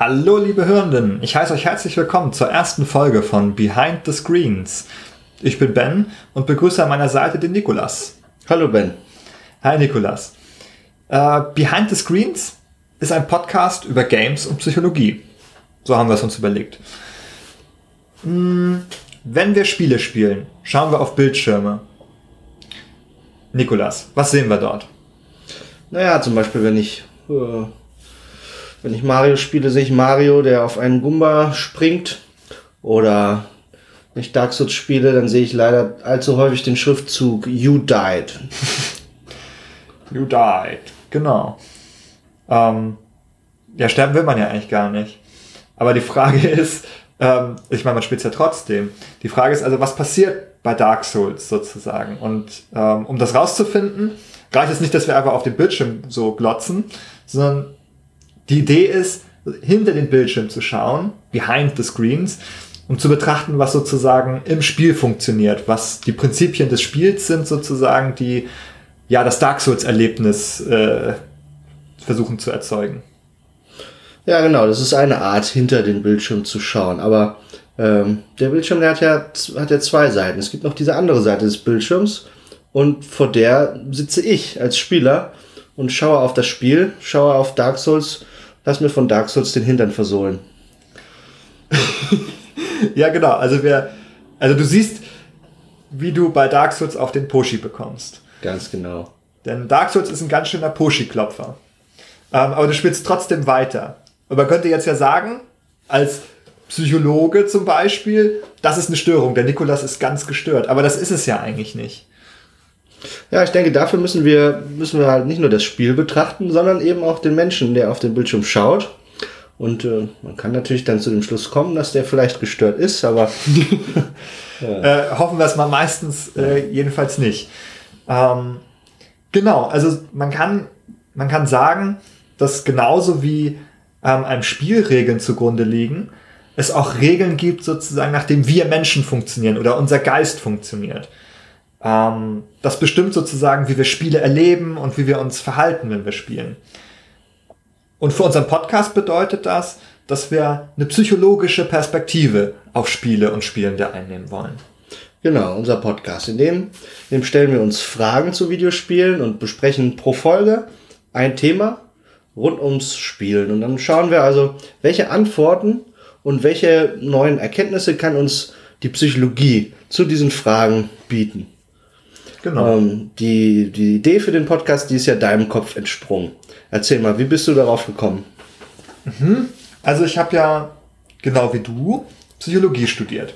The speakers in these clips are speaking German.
Hallo liebe Hörenden, ich heiße euch herzlich willkommen zur ersten Folge von Behind the Screens. Ich bin Ben und begrüße an meiner Seite den Nikolas. Hallo Ben. Hi Nikolas. Uh, Behind the Screens ist ein Podcast über Games und Psychologie. So haben wir es uns überlegt. Hm, wenn wir Spiele spielen, schauen wir auf Bildschirme. Nikolas, was sehen wir dort? Naja, zum Beispiel, wenn ich, äh, wenn ich Mario spiele, sehe ich Mario, der auf einen Gumba springt. Oder wenn ich Dark Souls spiele, dann sehe ich leider allzu häufig den Schriftzug You Died. you Died, genau. Ähm, ja, sterben will man ja eigentlich gar nicht. Aber die Frage ist, ähm, ich meine, man spielt ja trotzdem. Die Frage ist also, was passiert bei Dark Souls sozusagen? Und ähm, um das rauszufinden, reicht es nicht, dass wir einfach auf den Bildschirm so glotzen, sondern die Idee ist, hinter den Bildschirm zu schauen, behind the screens, um zu betrachten, was sozusagen im Spiel funktioniert, was die Prinzipien des Spiels sind sozusagen, die ja das Dark Souls-Erlebnis äh, versuchen zu erzeugen. Ja, genau, das ist eine Art, hinter den Bildschirm zu schauen. Aber ähm, der Bildschirm, der hat ja, hat ja zwei Seiten. Es gibt noch diese andere Seite des Bildschirms und vor der sitze ich als Spieler und schaue auf das Spiel, schaue auf Dark Souls, lass mir von Dark Souls den Hintern versohlen. ja, genau. Also wer, also du siehst, wie du bei Dark Souls auf den Poshi bekommst. Ganz genau. Denn Dark Souls ist ein ganz schöner Poshi-Klopfer. Ähm, aber du spielst trotzdem weiter. Und man könnte jetzt ja sagen, als Psychologe zum Beispiel, das ist eine Störung. Der Nikolas ist ganz gestört. Aber das ist es ja eigentlich nicht. Ja, ich denke, dafür müssen wir, müssen wir halt nicht nur das Spiel betrachten, sondern eben auch den Menschen, der auf den Bildschirm schaut. Und äh, man kann natürlich dann zu dem Schluss kommen, dass der vielleicht gestört ist, aber ja. äh, hoffen wir es mal meistens äh, jedenfalls nicht. Ähm, genau, also man kann, man kann sagen, dass genauso wie ähm, einem Spielregeln zugrunde liegen, es auch Regeln gibt, sozusagen, nach dem wir Menschen funktionieren oder unser Geist funktioniert. Ähm, das bestimmt sozusagen, wie wir Spiele erleben und wie wir uns verhalten, wenn wir spielen. Und für unseren Podcast bedeutet das, dass wir eine psychologische Perspektive auf Spiele und Spielende einnehmen wollen. Genau, unser Podcast. In dem, in dem stellen wir uns Fragen zu Videospielen und besprechen pro Folge ein Thema rund ums Spielen. Und dann schauen wir also, welche Antworten und welche neuen Erkenntnisse kann uns die Psychologie zu diesen Fragen bieten. Genau. Ähm, die, die Idee für den Podcast, die ist ja deinem Kopf entsprungen. Erzähl mal, wie bist du darauf gekommen? Mhm. Also ich habe ja, genau wie du, Psychologie studiert.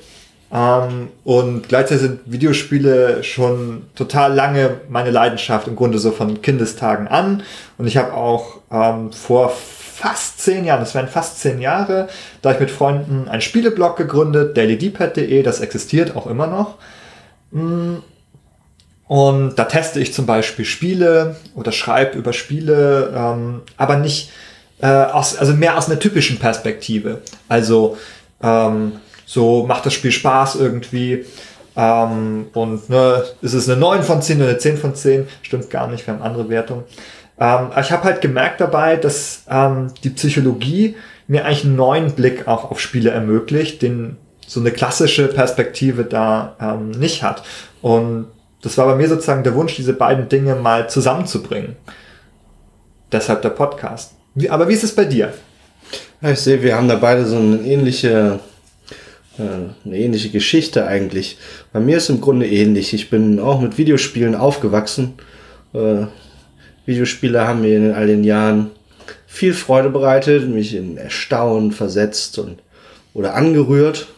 Ähm, und gleichzeitig sind Videospiele schon total lange meine Leidenschaft, im Grunde so von Kindestagen an. Und ich habe auch ähm, vor fast zehn Jahren, das wären fast zehn Jahre, da ich mit Freunden einen Spieleblog gegründet, dailydpad.de, das existiert auch immer noch. Und da teste ich zum Beispiel Spiele oder schreibe über Spiele, ähm, aber nicht äh, aus, also mehr aus einer typischen Perspektive. Also ähm, so macht das Spiel Spaß irgendwie. Ähm, und ne, ist es eine 9 von 10 oder eine 10 von 10? Stimmt gar nicht, wir haben andere Wertungen. Ähm, ich habe halt gemerkt dabei, dass ähm, die Psychologie mir eigentlich einen neuen Blick auch auf Spiele ermöglicht, den so eine klassische Perspektive da ähm, nicht hat. Und das war bei mir sozusagen der Wunsch, diese beiden Dinge mal zusammenzubringen. Deshalb der Podcast. Wie, aber wie ist es bei dir? Ja, ich sehe, wir haben da beide so eine ähnliche eine ähnliche Geschichte eigentlich. Bei mir ist im Grunde ähnlich. Ich bin auch mit Videospielen aufgewachsen. Äh, Videospiele haben mir in all den Jahren viel Freude bereitet, mich in Erstaunen versetzt und oder angerührt.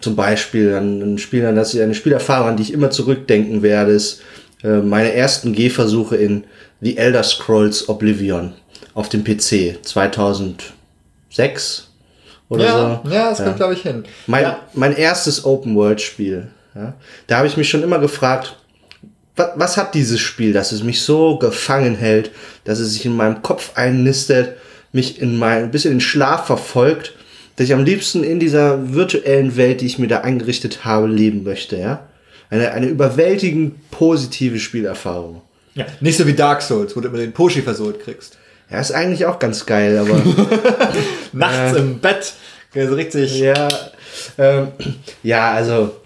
Zum Beispiel an ein Spiel, an das ich eine Spielerfahrung, an die ich immer zurückdenken werde, ist äh, meine ersten Gehversuche in The Elder Scrolls Oblivion auf dem PC 2006 oder ja, so. Ja, das kommt, ja. glaube ich, hin. Mein, ja. mein erstes Open-World-Spiel. Ja, da habe ich mich schon immer gefragt, was, was hat dieses Spiel, dass es mich so gefangen hält, dass es sich in meinem Kopf einnistet, mich in mein, bis in den Schlaf verfolgt, dass ich am liebsten in dieser virtuellen Welt, die ich mir da eingerichtet habe, leben möchte, ja? Eine, eine überwältigend positive Spielerfahrung. Ja, nicht so wie Dark Souls, wo du immer den Poshi versohlt kriegst. Ja, ist eigentlich auch ganz geil, aber. Nachts äh, im Bett. So richtig. Ja, ähm, ja, also.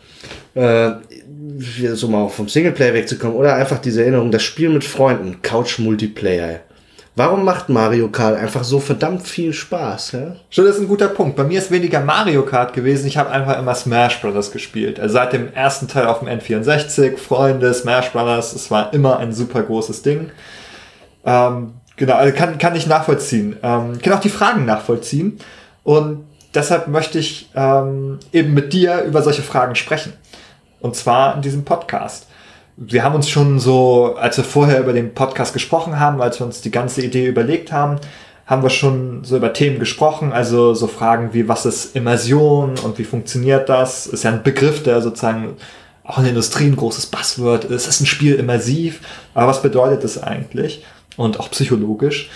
Äh, so mal vom Singleplayer wegzukommen oder einfach diese Erinnerung, das Spiel mit Freunden, Couch Multiplayer. Warum macht Mario Kart einfach so verdammt viel Spaß? Ja? Schon, das ist ein guter Punkt. Bei mir ist weniger Mario Kart gewesen. Ich habe einfach immer Smash Brothers gespielt. Also seit dem ersten Teil auf dem N64, Freunde, Smash Brothers, es war immer ein super großes Ding. Ähm, genau, also kann, kann ich nachvollziehen. Ähm, kann auch die Fragen nachvollziehen. Und deshalb möchte ich ähm, eben mit dir über solche Fragen sprechen. Und zwar in diesem Podcast wir haben uns schon so, als wir vorher über den Podcast gesprochen haben, als wir uns die ganze Idee überlegt haben, haben wir schon so über Themen gesprochen, also so Fragen wie, was ist Immersion und wie funktioniert das? Ist ja ein Begriff, der sozusagen auch in der Industrie ein großes Buzzword ist. Ist ein Spiel immersiv? Aber was bedeutet das eigentlich? Und auch psychologisch.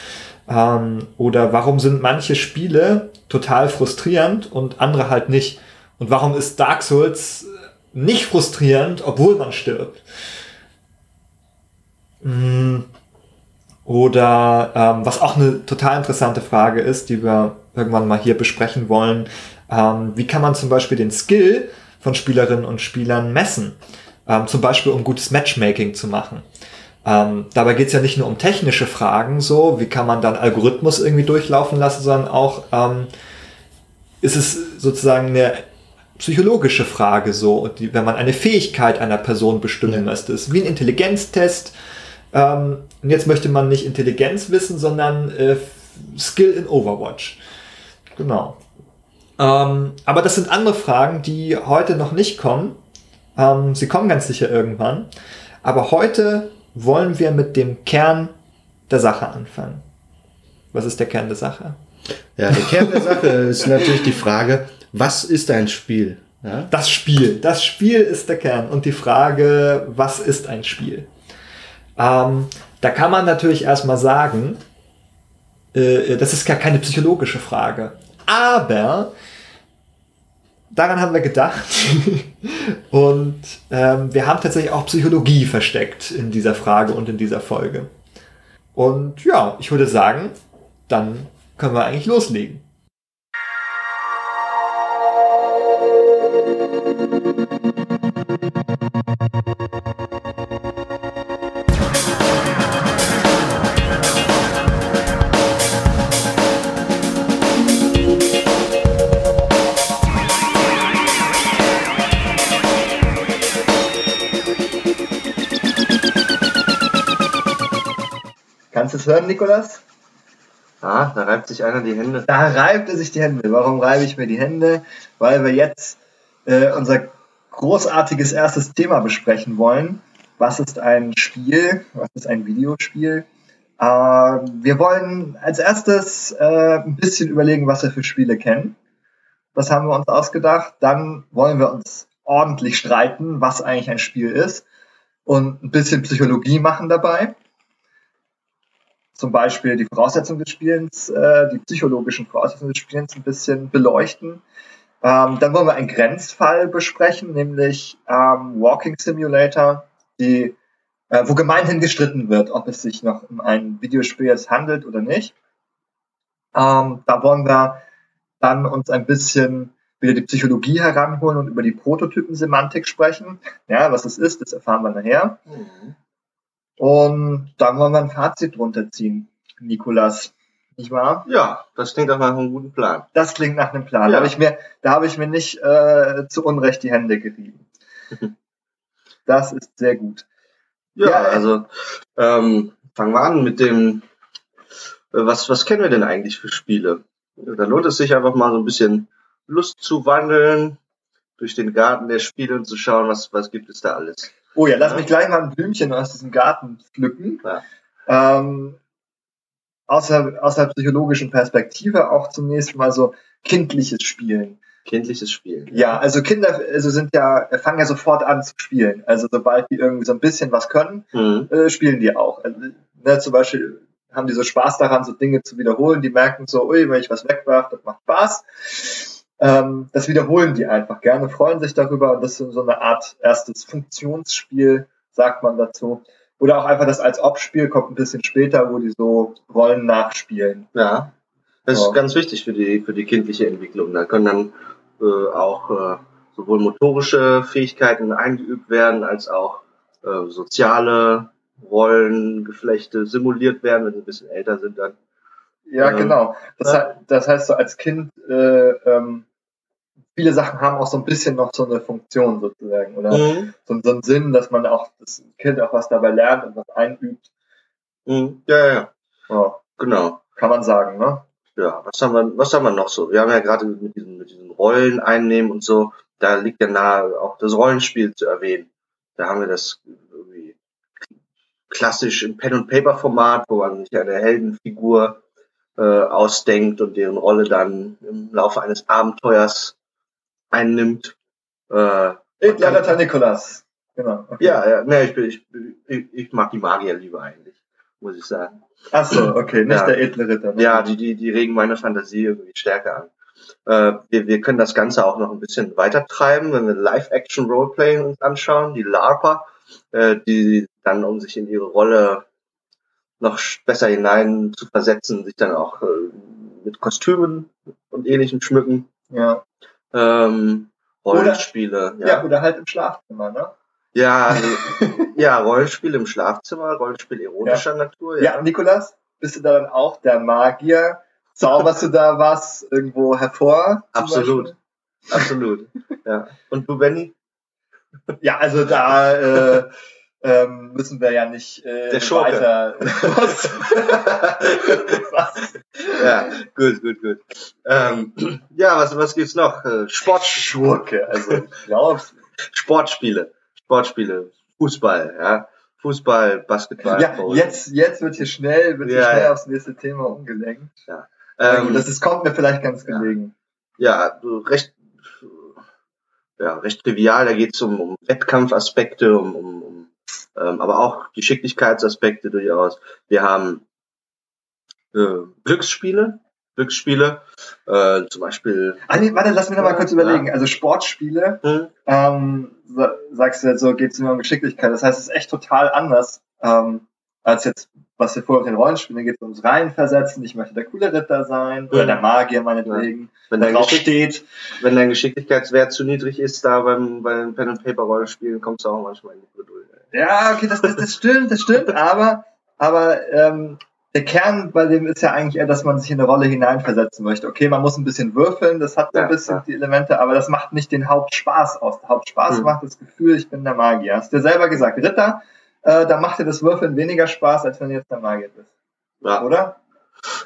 Ähm, oder warum sind manche Spiele total frustrierend und andere halt nicht? Und warum ist Dark Souls nicht frustrierend, obwohl man stirbt. Mm. Oder ähm, was auch eine total interessante Frage ist, die wir irgendwann mal hier besprechen wollen, ähm, wie kann man zum Beispiel den Skill von Spielerinnen und Spielern messen? Ähm, zum Beispiel um gutes Matchmaking zu machen. Ähm, dabei geht es ja nicht nur um technische Fragen, so wie kann man dann Algorithmus irgendwie durchlaufen lassen, sondern auch ähm, ist es sozusagen eine psychologische Frage so, die, wenn man eine Fähigkeit einer Person bestimmen ja. möchte. ist wie ein Intelligenztest. Ähm, und jetzt möchte man nicht Intelligenz wissen, sondern äh, Skill in Overwatch. Genau. Ähm, aber das sind andere Fragen, die heute noch nicht kommen. Ähm, sie kommen ganz sicher irgendwann. Aber heute wollen wir mit dem Kern der Sache anfangen. Was ist der Kern der Sache? Ja, der Kern der Sache ist natürlich die Frage, was ist ein Spiel? Ja? Das Spiel. Das Spiel ist der Kern. Und die Frage, was ist ein Spiel? Ähm, da kann man natürlich erstmal sagen, äh, das ist gar keine psychologische Frage. Aber daran haben wir gedacht. und ähm, wir haben tatsächlich auch Psychologie versteckt in dieser Frage und in dieser Folge. Und ja, ich würde sagen, dann können wir eigentlich loslegen. Hören, Nikolas? Ah, da reibt sich einer die Hände. Da reibt er sich die Hände. Warum reibe ich mir die Hände? Weil wir jetzt äh, unser großartiges erstes Thema besprechen wollen. Was ist ein Spiel? Was ist ein Videospiel? Äh, wir wollen als erstes äh, ein bisschen überlegen, was wir für Spiele kennen. Das haben wir uns ausgedacht. Dann wollen wir uns ordentlich streiten, was eigentlich ein Spiel ist und ein bisschen Psychologie machen dabei zum Beispiel die Voraussetzungen des Spielens, äh, die psychologischen Voraussetzungen des Spielens ein bisschen beleuchten. Ähm, dann wollen wir einen Grenzfall besprechen, nämlich ähm, Walking Simulator, die, äh, wo gemeinhin gestritten wird, ob es sich noch um ein Videospiel handelt oder nicht. Ähm, da wollen wir dann uns ein bisschen wieder die Psychologie heranholen und über die Prototypensemantik sprechen. Ja, was es ist, das erfahren wir nachher. Mhm. Und dann wollen wir ein Fazit drunter ziehen, Nikolas. Nicht wahr? Ja, das klingt nach einem guten Plan. Das klingt nach einem Plan. Ja. Da habe ich mir, da habe ich mir nicht äh, zu Unrecht die Hände gerieben. das ist sehr gut. Ja, ja also ähm, fangen wir an mit dem, äh, was, was kennen wir denn eigentlich für Spiele? Da lohnt es sich einfach mal so ein bisschen Lust zu wandeln, durch den Garten der Spiele und zu schauen, was, was gibt es da alles. Oh ja, lass ja. mich gleich mal ein Blümchen aus diesem Garten pflücken. Ja. Ähm, außer, aus der psychologischen Perspektive auch zunächst mal so kindliches Spielen. Kindliches Spielen. Ja, also Kinder also sind ja, fangen ja sofort an zu spielen. Also sobald die irgendwie so ein bisschen was können, mhm. äh, spielen die auch. Also, ne, zum Beispiel haben die so Spaß daran, so Dinge zu wiederholen. Die merken so, ui, wenn ich was wegwerfe, das macht Spaß. Ähm, das wiederholen die einfach gerne, freuen sich darüber und das ist so eine Art erstes Funktionsspiel, sagt man dazu. Oder auch einfach das als Ob-Spiel kommt ein bisschen später, wo die so Rollen nachspielen. Ja. Das Ja. ist ganz wichtig für die, für die kindliche Entwicklung. Da können dann äh, auch äh, sowohl motorische Fähigkeiten eingeübt werden, als auch äh, soziale Rollengeflechte simuliert werden, wenn sie ein bisschen älter sind dann. Ja, Ähm, genau. Das, he- das heißt, so als Kind, äh, ähm, viele Sachen haben auch so ein bisschen noch so eine Funktion sozusagen. Oder Mhm. so, so einen Sinn, dass man auch das Kind auch was dabei lernt und was einübt. Mhm. Ja, ja, ja, Ja, genau. kann man sagen, ne? Ja, was haben wir, was haben wir noch so? Wir haben ja gerade mit diesen, mit diesen Rollen einnehmen und so, da liegt ja nahe, auch das Rollenspiel zu erwähnen. Da haben wir das irgendwie klassisch im Pen-and-Paper-Format, wo man sich eine Heldenfigur äh, ausdenkt und deren Rolle dann im Laufe eines Abenteuers einnimmt. Äh, Edler Ritter Nikolas. Genau. Okay. ja, ja, ne, ich, bin, ich, ich, ich mag die Magier lieber eigentlich, muss ich sagen. Ach so, okay, nicht Ja. der edle Ritter. ne? Ja, die, die, die regen meine Fantasie irgendwie stärker an. Äh, wir, wir können das Ganze auch noch ein bisschen weiter treiben, wenn wir Live-Action-Roleplaying uns anschauen, die LARPer, äh, die dann, um sich in ihre Rolle noch besser hinein zu versetzen, sich dann auch äh, mit Kostümen und ähnlichem schmücken. Ja. Ähm, Oder- Rollenspiele, ja. ja. oder halt im Schlafzimmer, ne? Ja, also, ja, Rollenspiele im Schlafzimmer, Rollenspiel ironischer Natur, Ja, Nikolas, bist du da dann auch der Magier? Zauberst du da was irgendwo hervor? Absolut. Beispiel? absolut. Ja. Und du, Benny? Ja, also da äh, ähm, müssen wir ja nicht äh, weiter. Ja, gut, gut, gut. Ähm, ja, was, was gibt's noch? Äh, Sport, Schurke, also ich glaube. Sportspiele, Sportspiele, Fußball, ja, Fußball, Basketball. Ja, jetzt, jetzt wird hier schnell, wird hier Ja, schnell ja. aufs nächste Thema umgelenkt. Ja, Ähm, das ist, kommt mir vielleicht ganz ja. gelegen. ja, so recht, ja, recht trivial. Da geht's um, um Wettkampfaspekte, um, um ähm, aber auch Geschicklichkeitsaspekte durchaus. Wir haben äh, Glücksspiele, Glücksspiele, äh, zum Beispiel. Ah, nee, warte, lass mich noch mal kurz Ja. überlegen. Also Sportspiele, Hm, ähm, sa- sagst du jetzt so, geht es nur um Geschicklichkeit. Das heißt, es ist echt total anders, ähm, als jetzt, was wir vorher mit den Rollenspielen, da geht es ums Reinversetzen, ich möchte der coole Ritter sein, oder Mhm. der Magier meinetwegen, wenn der dein, Geschick, steht. wenn dein Geschicklichkeitswert zu niedrig ist, da beim, beim Pen and Paper Rollenspielen kommst du auch manchmal in die Bredouille. Ja, okay, das, das, das stimmt, das stimmt, aber, aber ähm, der Kern bei dem ist ja eigentlich eher, dass man sich in eine Rolle hineinversetzen möchte. Okay, man muss ein bisschen würfeln, das hat so ein Ja, bisschen ja. die Elemente, aber das macht nicht den Hauptspaß aus. Der Hauptspaß Hm. macht das Gefühl, ich bin der Magier. Hast du ja selber gesagt, Ritter, äh, da macht dir das Würfeln weniger Spaß, als wenn du jetzt der Magier bist. Ja. Oder?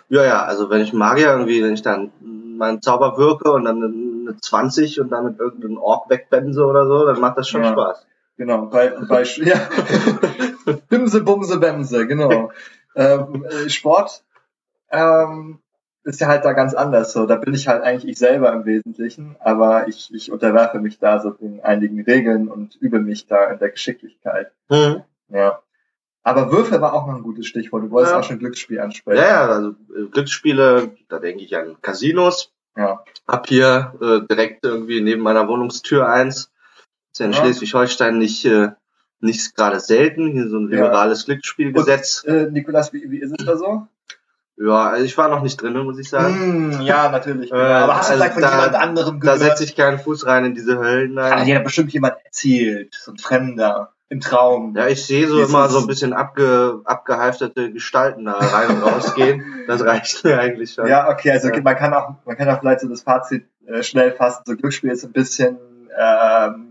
ja, ja, also wenn ich Magier irgendwie, wenn ich dann meinen Zauber wirke und dann eine 20 und damit irgendeinen Ork wegbense oder so, dann macht das schon Ja. Spaß. Genau, bei, bei ja. Bimse, Bumse, Bämse, genau. ähm, äh, Sport ähm, ist ja halt da ganz anders. So, da bin ich halt eigentlich ich selber im Wesentlichen, aber ich, ich unterwerfe mich da so in einigen Regeln und übe mich da in der Geschicklichkeit. Mhm. Ja. Aber Würfel war auch noch ein gutes Stichwort. Du wolltest Ja. auch schon Glücksspiel ansprechen. Ja, ja, also äh, Glücksspiele, da denke ich an Casinos. Ja. Hab hier äh, direkt irgendwie neben meiner Wohnungstür eins. Ist ja in Ja. Schleswig-Holstein nicht, äh, nicht gerade selten, hier so ein Ja. liberales Glücksspielgesetz. Äh, Nikolas, wie, wie ist es da so? Ja, also ich war noch nicht drin, muss ich sagen. Mm, ja, natürlich. Äh, aber hast du also vielleicht von da- jemand anderem Da gehört? setze ich keinen Fuß rein in diese Höllen. Hat Nein. dir da bestimmt jemand erzählt, so ein Fremder, im Traum. Ja, ich sehe so Dieses- immer so ein bisschen abge, abgehalfterte Gestalten da rein und rausgehen. Das reicht mir eigentlich schon. Ja, okay, also Ja. man kann auch, man kann auch vielleicht so das Fazit äh, schnell fassen. So Glücksspiel ist ein bisschen ähm,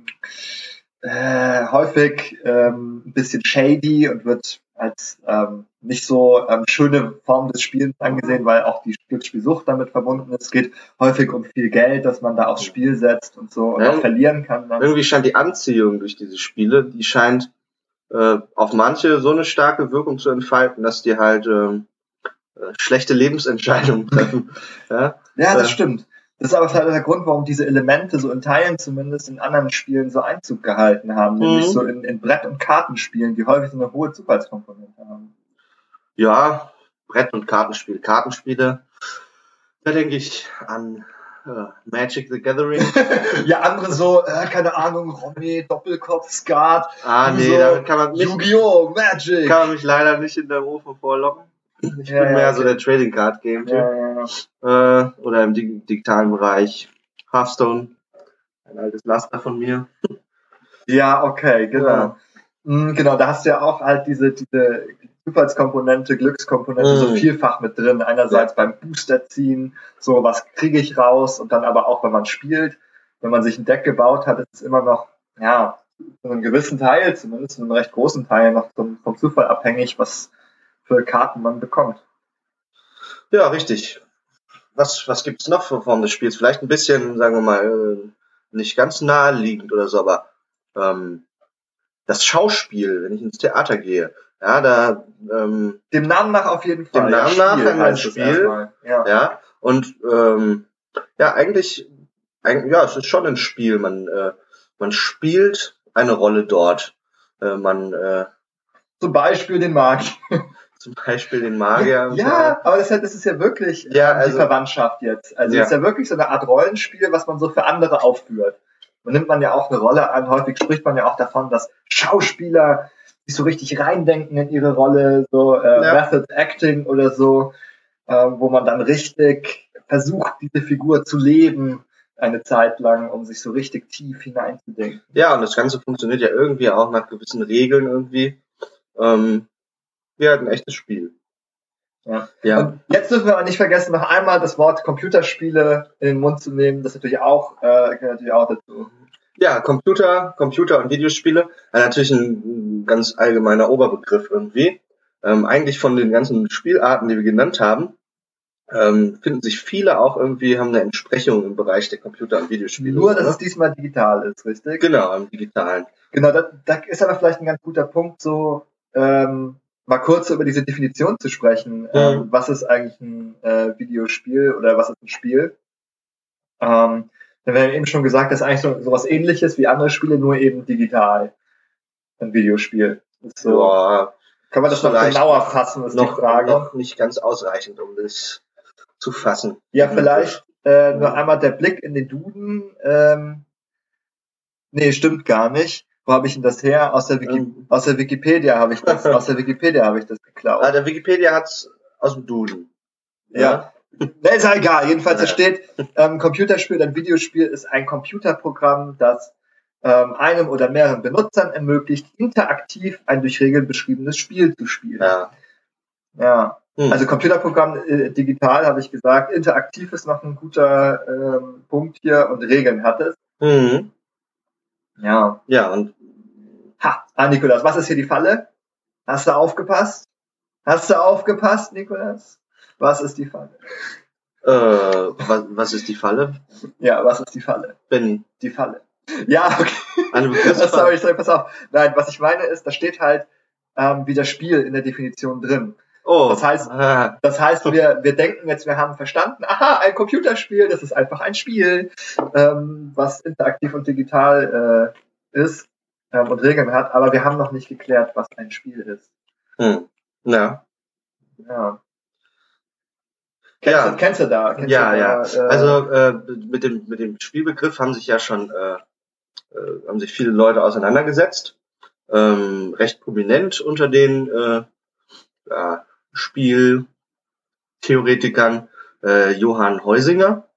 äh, häufig ähm, ein bisschen shady und wird als ähm, nicht so ähm, schöne Form des Spielens angesehen, weil auch die Glücksspielsucht damit verbunden ist. Es geht häufig um viel Geld, das man da aufs Spiel setzt und so und Ja. auch verlieren kann. Dann. Irgendwie scheint die Anziehung durch diese Spiele, die scheint äh, auf manche so eine starke Wirkung zu entfalten, dass die halt ähm, äh, schlechte Lebensentscheidungen treffen. ja? Ja, das Äh. stimmt. Das ist aber vielleicht auch der Grund, warum diese Elemente so in Teilen zumindest in anderen Spielen so Einzug gehalten haben, nämlich Mhm. so in, in Brett- und Kartenspielen, die häufig so eine hohe Zufallskomponente haben. ja, Brett- und Kartenspiele. Kartenspiele, da denke ich an Ja, Magic the Gathering. ja, andere so, äh, keine Ahnung, Romy, Doppelkopf, Skat. Ah, nee, so, damit kann man mich, Yu-Gi-Oh! Magic! kann man mich leider nicht in der Ofen vorlocken. Ich Ja, bin ja, mehr okay. so der Trading Card Game Typ. ja, ja, ja. Äh, oder im dig digitalen Bereich. Hearthstone. Ein altes Laster von mir. ja, okay, genau. Ja. Mm, Genau, da hast du ja auch halt diese, diese Zufallskomponente, Glückskomponente so Mhm. vielfach mit drin. Einerseits beim Booster ziehen, so was kriege ich raus und dann aber auch, wenn man spielt, wenn man sich ein Deck gebaut hat, ist es immer noch, ja, zu einem gewissen Teil, zumindest zu einem recht großen Teil, noch vom, vom Zufall abhängig, was für Karten man bekommt. Ja, richtig. Was, was gibt's noch für Formen des Spiels? Vielleicht ein bisschen, sagen wir mal, äh, nicht ganz naheliegend oder so, aber ähm, das Schauspiel, wenn ich ins Theater gehe, ja, da, ähm, Dem Namen nach auf jeden Fall. Dem Namen nach ein es Spiel. Ja. ja, und ähm, ja, eigentlich, eigentlich, ja, es ist schon ein Spiel. Man, äh, man spielt eine Rolle dort. Äh, man, äh, Zum Beispiel den Markt. zum Beispiel den Magier. Ja, aber das, ist ja- das ist ja wirklich Ja, ähm, also- die Verwandtschaft jetzt. Also Ja. es ist ja wirklich so eine Art Rollenspiel, was man so für andere aufführt. Da nimmt man ja auch eine Rolle an. Häufig spricht man ja auch davon, dass Schauspieler sich so richtig reindenken in ihre Rolle, so äh, Ja. Method Acting oder so, äh, wo man dann richtig versucht, diese Figur zu leben eine Zeit lang, um sich so richtig tief hineinzudenken. Ja, und das Ganze funktioniert ja irgendwie auch nach gewissen Regeln irgendwie. Ähm, ja, ein echtes Spiel. Ja. Ja. Und jetzt dürfen wir aber nicht vergessen, noch einmal das Wort Computerspiele in den Mund zu nehmen. Das ist natürlich auch, äh, gehört natürlich auch dazu. Ja, Computer, Computer und Videospiele, äh, natürlich ein, ganz allgemeiner Oberbegriff irgendwie. Ähm, eigentlich von den ganzen Spielarten, die wir genannt haben, ähm, finden sich viele auch irgendwie, haben eine Entsprechung im Bereich der Computer- und Videospiele. Nur, dass es diesmal digital ist, richtig? Genau, im Digitalen. Genau, da, da ist aber vielleicht ein ganz guter Punkt, so ähm, mal kurz über diese Definition zu sprechen. Ähm, was ist eigentlich ein äh, Videospiel oder was ist ein Spiel? Ähm, denn wir haben eben schon gesagt, das ist eigentlich so sowas ähnliches wie andere Spiele, nur eben digital. Ein Videospiel. Ist so, Boah, kann man das noch genauer fassen, ist noch, die Frage. noch nicht ganz ausreichend, um das zu fassen. Ja, vielleicht äh, nur einmal der Blick in den Duden. Ähm, nee, stimmt gar nicht. Wo habe ich denn das her? Aus der, Wiki Ähm. aus der Wikipedia habe ich das, aus der Wikipedia habe ich das geklaut. Ah, der Wikipedia hat's aus dem Duden. ja. Ne, ist ja egal. Jedenfalls, da Ja. steht, ähm, Computerspiel ein Videospiel ist ein Computerprogramm, das ähm, einem oder mehreren Benutzern ermöglicht, interaktiv ein durch Regeln beschriebenes Spiel zu spielen. Ja. ja. Hm. Also Computerprogramm äh, digital habe ich gesagt. Interaktiv ist noch ein guter ähm, Punkt hier und Regeln hat es. Mhm. Ja. Ja, und Ha, ah, Nikolas, was ist hier die Falle? Hast du aufgepasst? Hast du aufgepasst, Nikolas? Was ist die Falle? äh, was, was ist die Falle? Ja, was ist die Falle? Benny. Die Falle. Ja, okay. Eine Sorry, Begriffsfalle. sorry, pass auf. Nein, was ich meine ist, da steht halt ähm, wie das Spiel in der Definition drin. Oh, Das heißt- ah, Das heißt, wir, wir denken jetzt, wir haben verstanden, aha, ein Computerspiel, das ist einfach ein Spiel, ähm, was interaktiv und digital äh, ist ähm, und Regeln hat, aber wir haben noch nicht geklärt, was ein Spiel ist. hm. ja. Ja. Kennst, Ja. du, kennst du da? Kennst Ja, du ja. da, äh, Also äh, mit dem mit dem Spielbegriff haben sich ja schon äh, äh, haben sich viele Leute auseinandergesetzt. Ähm, recht prominent unter den äh, ja, Spieltheoretikern äh, Johann Heusinger.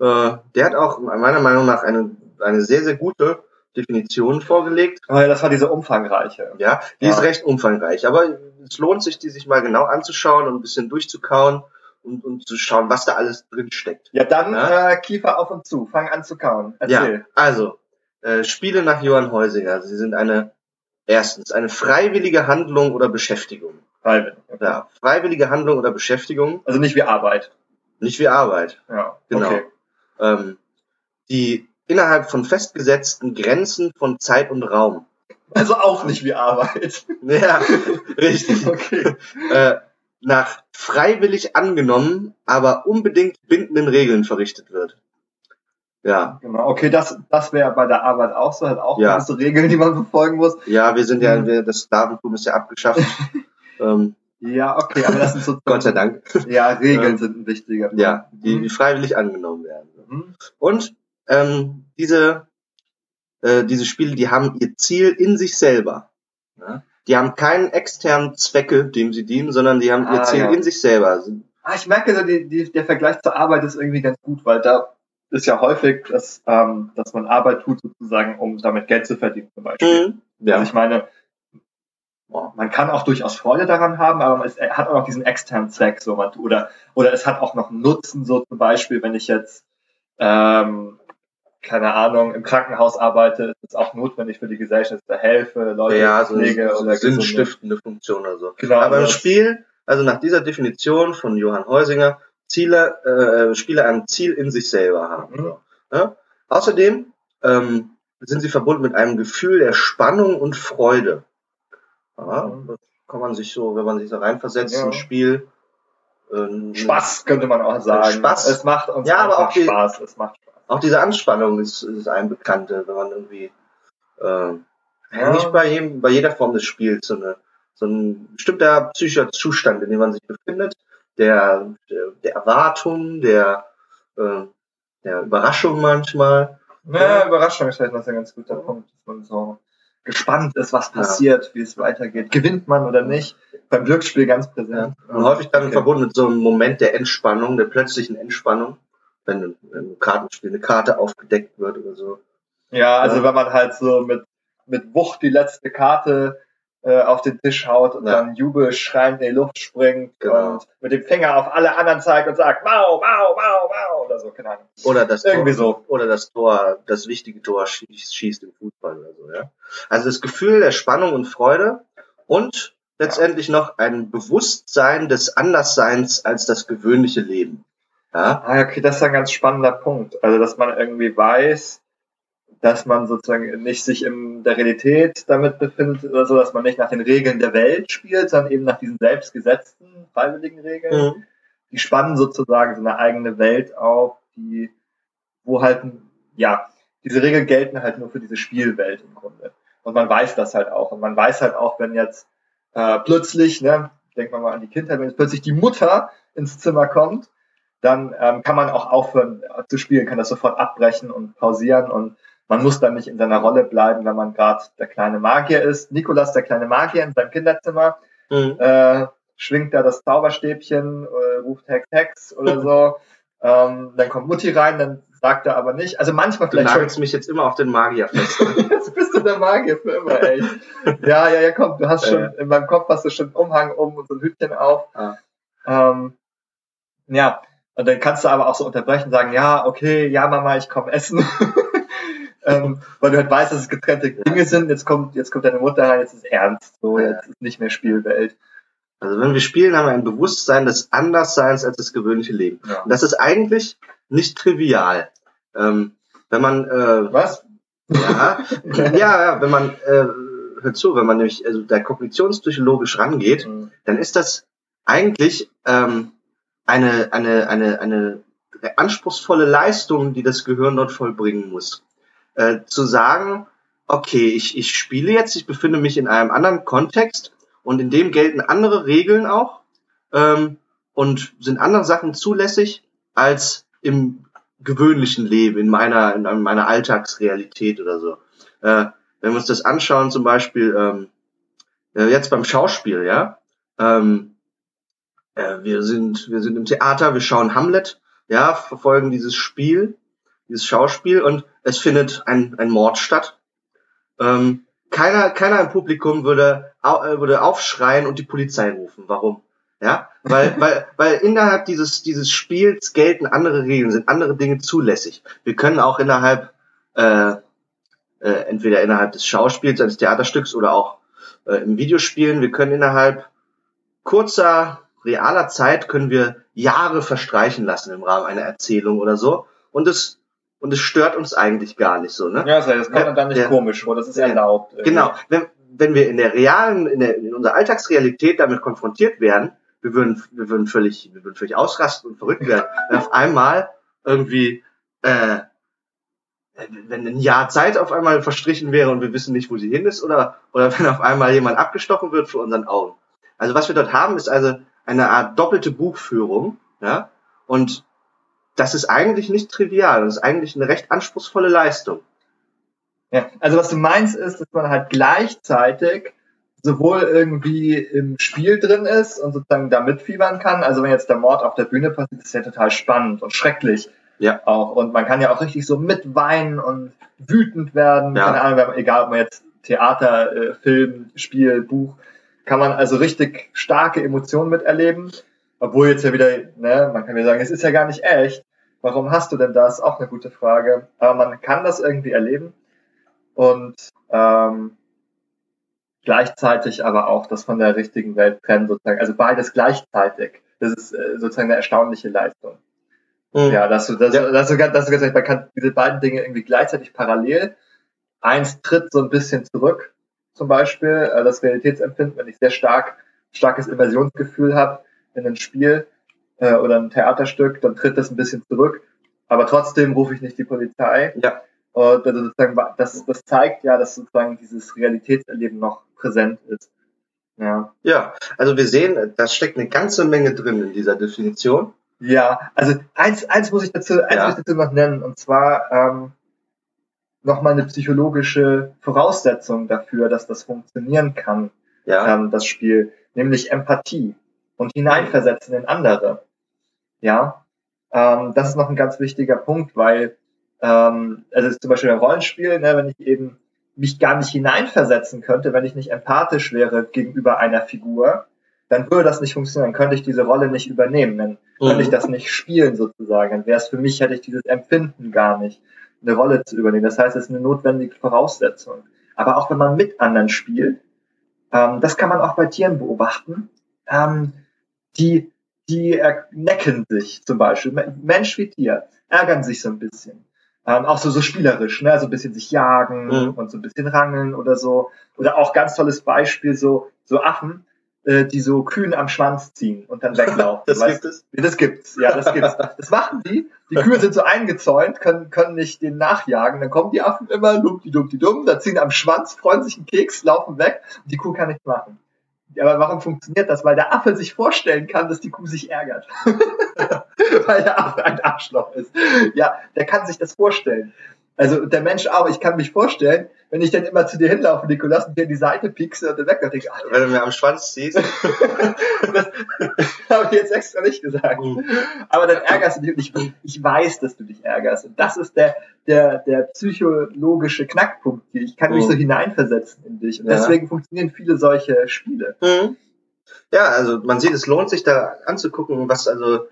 Äh, der hat auch meiner Meinung nach eine eine sehr sehr gute Definition vorgelegt. ja, das war diese umfangreiche. Ja, die Ja. ist recht umfangreich, aber es lohnt sich, die sich mal genau anzuschauen und ein bisschen durchzukauen und, und zu schauen, was da alles drin steckt. Ja, dann Ja. Äh, Kiefer auf und zu, fang an zu kauen. Ja, Erzähl. also, äh, Spiele nach Johann Heusinger. Sie sind eine, erstens, eine freiwillige Handlung oder Beschäftigung. Ja. Ja, freiwillige Handlung oder Beschäftigung, Also nicht wie Arbeit. nicht wie Arbeit. Ja, Genau. okay. Ähm, die innerhalb von festgesetzten Grenzen von Zeit und Raum. Also auch nicht wie Arbeit. Ja, richtig. Okay. Äh, nach freiwillig angenommen, aber unbedingt bindenden Regeln verrichtet wird. Ja, Genau. Okay, das, das wäre bei der Arbeit auch so, hat auch Ja. gewisse Regeln, die man befolgen muss. ja, wir sind ja, Mhm. wir, das Sklaventum ist ja abgeschafft. ähm, Ja, okay, aber das sind so Gott sei Dank. Ja, Regeln Ja. sind ein wichtiger Punkt. Ja, die, Mhm. die freiwillig angenommen werden. Mhm. Und ähm, diese, äh, diese Spiele, die haben ihr Ziel in sich selber. Ja? Die haben keinen externen Zwecke, dem sie dienen, sondern die haben ihr Ah, Ziel ja. in sich selber. Ah, ich merke, so die, die, der Vergleich zur Arbeit ist irgendwie ganz gut, weil da ist ja häufig, dass, ähm, dass man Arbeit tut sozusagen, um damit Geld zu verdienen zum Beispiel. Mhm. Ja. Also ich meine, man kann auch durchaus Freude daran haben, aber es hat auch noch diesen externen Zweck so man, oder oder es hat auch noch einen Nutzen so zum Beispiel, wenn ich jetzt ähm, keine Ahnung im Krankenhaus arbeite, ist es auch notwendig für die Gesellschaft, da helfe, Leute ja, so pflege eine oder sinnstiftende Funktion oder so. Genau, Aber im das- Spiel, also nach dieser Definition von Johann Heusinger, Ziele, äh, Spieler ein Ziel in sich selber haben. Mhm. So. Ja? Außerdem ähm, sind sie verbunden mit einem Gefühl der Spannung und Freude. Ja, Mhm. das kann man sich so, wenn man sich so reinversetzt, Ja. ein Spiel. ähm, Spaß könnte man auch sagen. Spaß. Es macht uns Ja, aber auch die- Spaß. Es macht Spaß. Auch diese Anspannung ist, ist ein Bekannte, wenn man irgendwie äh, Ja. nicht bei jedem, bei jeder Form des Spiels so, eine, so ein bestimmter psychischer Zustand, in dem man sich befindet, der, der, der Erwartung, der, äh, der Überraschung manchmal. Ja, Überraschung ist vielleicht noch ein ganz guter Punkt, dass man so gespannt ist, was passiert, wie es weitergeht. Gewinnt man oder nicht? Beim Glücksspiel ganz präsent. Und häufig dann Okay. verbunden mit so einem Moment der Entspannung, der plötzlichen Entspannung, wenn im Kartenspiel eine Karte aufgedeckt wird oder so. Ja, also Ja. wenn man halt so mit, mit Wucht die letzte Karte äh, auf den Tisch haut und Ja. dann jubelschreiend in die Luft springt Genau. und mit dem Finger auf alle anderen zeigt und sagt, mau, mau, mau, mau oder so, keine Ahnung. Oder das Irgendwie Tor, so. Oder das Tor, das wichtige Tor schießt, schießt im Fußball oder so, ja. Also das Gefühl der Spannung und Freude und letztendlich noch ein Bewusstsein des Andersseins als das gewöhnliche Leben. Ja. Ah, okay, das ist ein ganz spannender Punkt. Also, dass man irgendwie weiß, dass man sozusagen nicht sich in der Realität damit befindet oder so, dass man nicht nach den Regeln der Welt spielt, sondern eben nach diesen selbstgesetzten, freiwilligen Regeln. Mhm. Die spannen sozusagen so eine eigene Welt auf, die, wo halt, ja, diese Regeln gelten halt nur für diese Spielwelt im Grunde. Und man weiß das halt auch. Und man weiß halt auch, wenn jetzt äh, plötzlich, ne, denkt man mal an die Kindheit, wenn jetzt plötzlich die Mutter ins Zimmer kommt, dann ähm, kann man auch aufhören äh, zu spielen, kann das sofort abbrechen und pausieren und man muss dann nicht in seiner Rolle bleiben, wenn man gerade der kleine Magier ist. Nikolas, der kleine Magier in seinem Kinderzimmer, Mhm. äh, schwingt da das Zauberstäbchen, äh, ruft Hex Hex oder so. ähm, dann kommt Mutti rein, dann sagt er aber nicht. Also manchmal Du vielleicht schon. nagelst mich jetzt immer auf den Magier fest. Jetzt bist du der Magier für immer, ey. Ja, ja, ja, komm, du hast Ja, schon, ja. in meinem Kopf hast du schon einen Umhang um und so ein Hütchen auf. Ah. Ähm, ja, und dann kannst du aber auch so unterbrechen, sagen, ja, okay, ja, Mama, ich komme essen. ähm, weil du halt weißt, dass es getrennte Dinge sind. Jetzt kommt, jetzt kommt deine Mutter rein, jetzt ist ernst. So, jetzt ist nicht mehr Spielwelt. Also wenn wir spielen, haben wir ein Bewusstsein des Andersseins als das gewöhnliche Leben. Ja. Und das ist eigentlich nicht trivial. Ähm, wenn man äh, Was? Ja, ja, ja, wenn man, äh, hört zu, wenn man nämlich also da kognitionspsychologisch rangeht, Mhm. dann ist das eigentlich ähm, eine, eine, eine, eine anspruchsvolle Leistung, die das Gehirn dort vollbringen muss. Äh, zu sagen, okay, ich, ich spiele jetzt, ich befinde mich in einem anderen Kontext und in dem gelten andere Regeln auch ähm, und sind andere Sachen zulässig als im gewöhnlichen Leben, in meiner, in meiner Alltagsrealität oder so. Äh, wenn wir uns das anschauen, zum Beispiel ähm, äh, jetzt beim Schauspiel, ja, ähm, äh, wir sind, wir sind im Theater, wir schauen Hamlet, ja, verfolgen dieses Spiel, dieses Schauspiel und es findet ein, ein Mord statt. Ähm, keiner, keiner im Publikum würde, äh, würde aufschreien und die Polizei rufen. Warum? Ja, weil, weil, weil innerhalb dieses, dieses Spiels gelten andere Regeln, sind andere Dinge zulässig. Wir können auch innerhalb, äh, äh, entweder innerhalb des Schauspiels, eines Theaterstücks oder auch äh, im Videospielen, wir können innerhalb kurzer, realer Zeit können wir Jahre verstreichen lassen im Rahmen einer Erzählung oder so. Und es, und es stört uns eigentlich gar nicht so, ne? Ja, das kommt Ja, dann nicht ja. komisch vor, das ist Ja. erlaubt. irgendwie. Genau. Wenn, wenn wir in der realen, in, der, in unserer Alltagsrealität damit konfrontiert werden, wir würden, wir würden völlig, wir würden völlig ausrasten und verrückt werden, wenn auf einmal irgendwie, äh, wenn ein Jahr Zeit auf einmal verstrichen wäre und wir wissen nicht, wo sie hin ist, oder, oder wenn auf einmal jemand abgestochen wird vor unseren Augen. Also was wir dort haben, ist also eine Art doppelte Buchführung, ja, und das ist eigentlich nicht trivial. Das ist eigentlich eine recht anspruchsvolle Leistung. Ja, also was du meinst ist, dass man halt gleichzeitig sowohl irgendwie im Spiel drin ist und sozusagen da mitfiebern kann. Also wenn jetzt der Mord auf der Bühne passiert, ist ja total spannend und schrecklich. Ja. Auch. Und man kann ja auch richtig so mitweinen und wütend werden. Ja. Keine Ahnung, egal ob man jetzt Theater, äh, Film, Spiel, Buch, kann man also richtig starke Emotionen miterleben. Obwohl jetzt ja wieder, ne, man kann ja sagen, es ist ja gar nicht echt. Warum hast du denn das? Auch eine gute Frage. Aber man kann das irgendwie erleben. Und ähm, gleichzeitig aber auch das von der richtigen Welt trennen sozusagen. Also beides gleichzeitig. Das ist äh, sozusagen eine erstaunliche Leistung. Mhm. Ja, dass du, dass, ja. dass du, dass du gesagt man kann diese beiden Dinge irgendwie gleichzeitig parallel. Eins tritt so ein bisschen zurück, zum Beispiel, äh, das Realitätsempfinden, wenn ich sehr stark, starkes Immersionsgefühl habe in ein Spiel äh, oder ein Theaterstück, dann tritt das ein bisschen zurück. Aber trotzdem rufe ich nicht die Polizei. Ja. Und also sozusagen, das, das zeigt ja, dass sozusagen dieses Realitätserleben noch präsent ist. Ja. ja, also wir sehen, da steckt eine ganze Menge drin in dieser Definition. Ja, also eins, eins muss ich dazu, eins ja. muss ich dazu noch nennen, und zwar ähm, nochmal eine psychologische Voraussetzung dafür, dass das funktionieren kann, ja. ähm, das Spiel, nämlich Empathie und hineinversetzen in andere. Ja, ähm, das ist noch ein ganz wichtiger Punkt, weil ähm, also zum Beispiel ein Rollenspiel, ne, wenn ich eben mich gar nicht hineinversetzen könnte, wenn ich nicht empathisch wäre gegenüber einer Figur, dann würde das nicht funktionieren, dann könnte ich diese Rolle nicht übernehmen, dann mhm. könnte ich das nicht spielen sozusagen, dann wäre es für mich, hätte ich dieses Empfinden gar nicht, eine Rolle zu übernehmen. Das heißt, es ist eine notwendige Voraussetzung. Aber auch wenn man mit anderen spielt, ähm, das kann man auch bei Tieren beobachten, ähm, die, die necken sich zum Beispiel, Mensch wie Tier, ärgern sich so ein bisschen. Ähm, auch so, so spielerisch, ne? so ein bisschen sich jagen mhm. und so ein bisschen rangeln oder so. Oder auch ganz tolles Beispiel, so, so Affen, äh, die so kühn am Schwanz ziehen und dann weglaufen. das weißt? gibt es? Das gibt's, ja, das gibt's. Das machen die. Die Kühe sind so eingezäunt, können, können nicht den nachjagen. Dann kommen die Affen immer, lumpdi dumpdi dumm, da ziehen am Schwanz, freuen sich einen Keks, laufen weg und die Kuh kann nichts machen. Aber warum funktioniert das? Weil der Affe sich vorstellen kann, dass die Kuh sich ärgert. Weil der Affe ein Arschloch ist. Ja, der kann sich das vorstellen. Also der Mensch auch, ich kann mich vorstellen, wenn ich dann immer zu dir hinlaufe, Nikolas, und dir in die Seite piekse und dann weg, dann denke ich, wenn du mir am Schwanz ziehst. das habe ich jetzt extra nicht gesagt. Aber dann ärgerst du dich und ich, ich weiß, dass du dich ärgerst. Und das ist der, der, der psychologische Knackpunkt hier. Ich kann mich mhm. so hineinversetzen in dich. Und ja. deswegen funktionieren viele solche Spiele. Mhm. Ja, also man sieht, es lohnt sich da anzugucken, was also,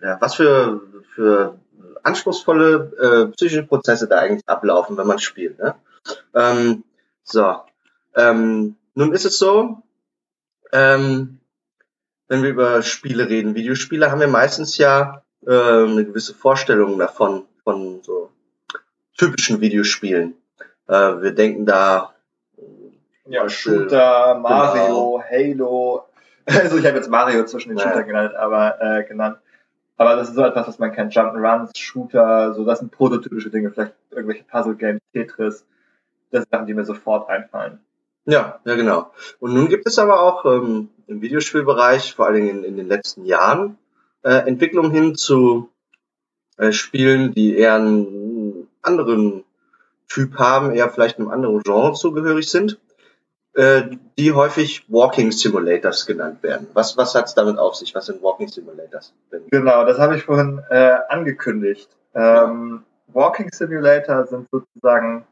ja, was für, für anspruchsvolle äh, psychische Prozesse da eigentlich ablaufen, wenn man spielt. Ne? Ähm, so, ähm, nun ist es so, ähm, wenn wir über Spiele reden, Videospiele, haben wir meistens ja äh, eine gewisse Vorstellung davon, von so typischen Videospielen. Äh, wir denken da ja, Shooter, Mario, genau. Halo. Also ich habe jetzt Mario zwischen den ja. Shooter genannt, aber äh, genannt. Aber das ist so etwas, was man kennt. Jump'n'Runs, Shooter, so das sind prototypische Dinge, vielleicht irgendwelche Puzzle-Games, Tetris. Das sind Sachen, die mir sofort einfallen. Ja, ja genau. Und nun gibt es aber auch ähm, im Videospielbereich, vor allen Dingen in, in den letzten Jahren, äh, Entwicklungen hin zu äh, Spielen, die eher einen anderen Typ haben, eher vielleicht einem anderen Genre zugehörig sind. Äh, die häufig Walking Simulators genannt werden. Was, was hat es damit auf sich? Was sind Walking Simulators? Genau, das habe ich vorhin äh, angekündigt. Ähm, Walking Simulator sind sozusagen,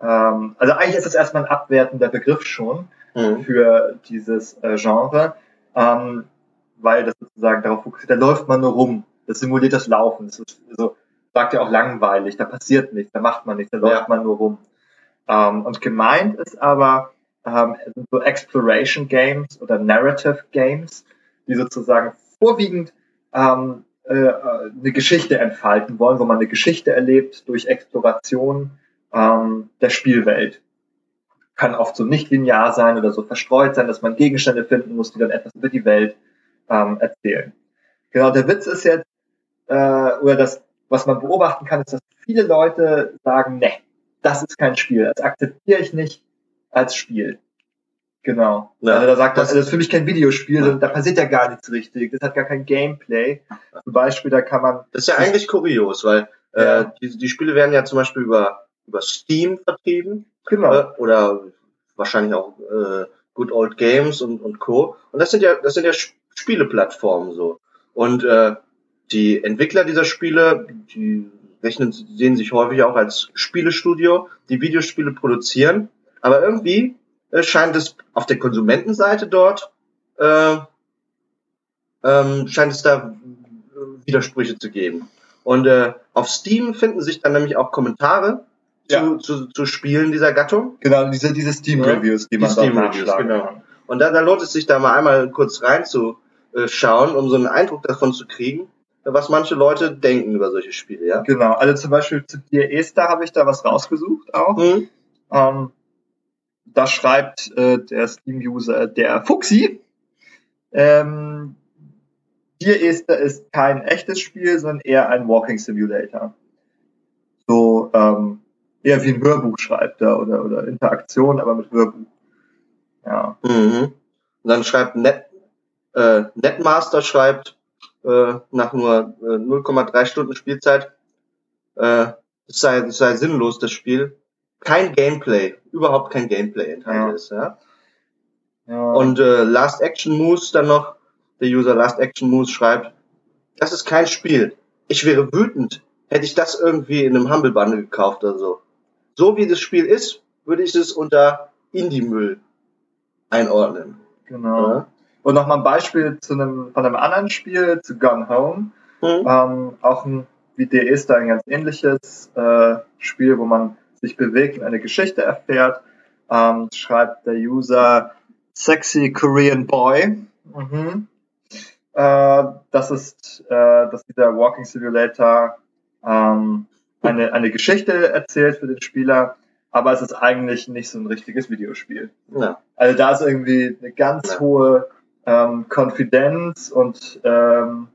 ähm, also eigentlich ist das erstmal ein abwertender Begriff schon mhm. für dieses äh, Genre, ähm, weil das sozusagen darauf fokussiert, da läuft man nur rum. Das simuliert das Laufen. Das ist so, sagt ja auch langweilig, da passiert nichts, da macht man nichts, da läuft ja. man nur rum. Ähm, und gemeint ist aber, ähm, so Exploration Games oder Narrative Games, die sozusagen vorwiegend ähm, äh, eine Geschichte entfalten wollen, wo man eine Geschichte erlebt durch Exploration ähm, der Spielwelt. Kann oft so nicht linear sein oder so verstreut sein, dass man Gegenstände finden muss, die dann etwas über die Welt ähm, erzählen. Genau, der Witz ist jetzt, äh, oder das, was man beobachten kann, ist, dass viele Leute sagen, ne, das ist kein Spiel, das akzeptiere ich nicht, als Spiel. Genau. Ja. Also da sagt Das- also das ist für mich kein Videospiel, da passiert ja gar nichts richtig, das hat gar kein Gameplay. Zum Beispiel, da kann man, Das ist ja eigentlich kurios, weil Ja. äh, die, die Spiele werden ja zum Beispiel über, über Steam vertrieben genau, äh, oder wahrscheinlich auch äh, Good Old Games und, und Co. Und das sind ja, das sind ja Spieleplattformen so. Und äh, die Entwickler dieser Spiele, die rechnen, sehen sich häufig auch als Spielestudio, die Videospiele produzieren. Aber irgendwie äh, scheint es auf der Konsumentenseite dort, äh, ähm, scheint es da äh, Widersprüche zu geben. Und äh, auf Steam finden sich dann nämlich auch Kommentare Ja. zu, zu, zu Spielen dieser Gattung. genau, diese, diese Steam-Reviews, die Die man Steam-Reviews, nachschlagen genau. kann. Und da, da lohnt es sich da mal einmal kurz reinzuschauen, um so einen Eindruck davon zu kriegen, was manche Leute denken über solche Spiele, ja. Genau, also zum Beispiel zu dir Esther habe ich da was rausgesucht auch. Hm? Ähm, da schreibt äh, der Steam-User, der Fuxi, ähm, Dear Esther ist kein echtes Spiel, sondern eher ein Walking Simulator. So ähm, eher wie ein Hörbuch schreibt er oder, oder Interaktion, aber mit Hörbuch. Ja. Mhm. Und dann schreibt Net, äh, Netmaster schreibt äh, nach nur äh, 0,3 Stunden Spielzeit, äh, es sei, es sei sinnlos, das Spiel. Kein Gameplay, überhaupt kein Gameplay enthalten Ja. ist, ja. ja. Und äh, Last Action Moose dann noch, der User Last Action Moose schreibt, das ist kein Spiel. Ich wäre wütend, hätte ich das irgendwie in einem Humble Bundle gekauft oder so. So wie das Spiel ist, würde ich es unter Indie-Müll einordnen. genau. Ja. Und nochmal ein Beispiel zu einem, von einem anderen Spiel, zu Gun Home. Hm? Ähm, auch ein, wie der ist da ein ganz ähnliches äh, Spiel, wo man sich bewegt und eine Geschichte erfährt. Ähm, schreibt der User Sexy Korean Boy. Mhm. Äh, das ist, äh, dass dieser Walking Simulator ähm, eine, eine Geschichte erzählt für den Spieler, aber es ist eigentlich nicht so ein richtiges Videospiel. Ja. Also da ist irgendwie eine ganz hohe ähm, Konfidenz und ähm,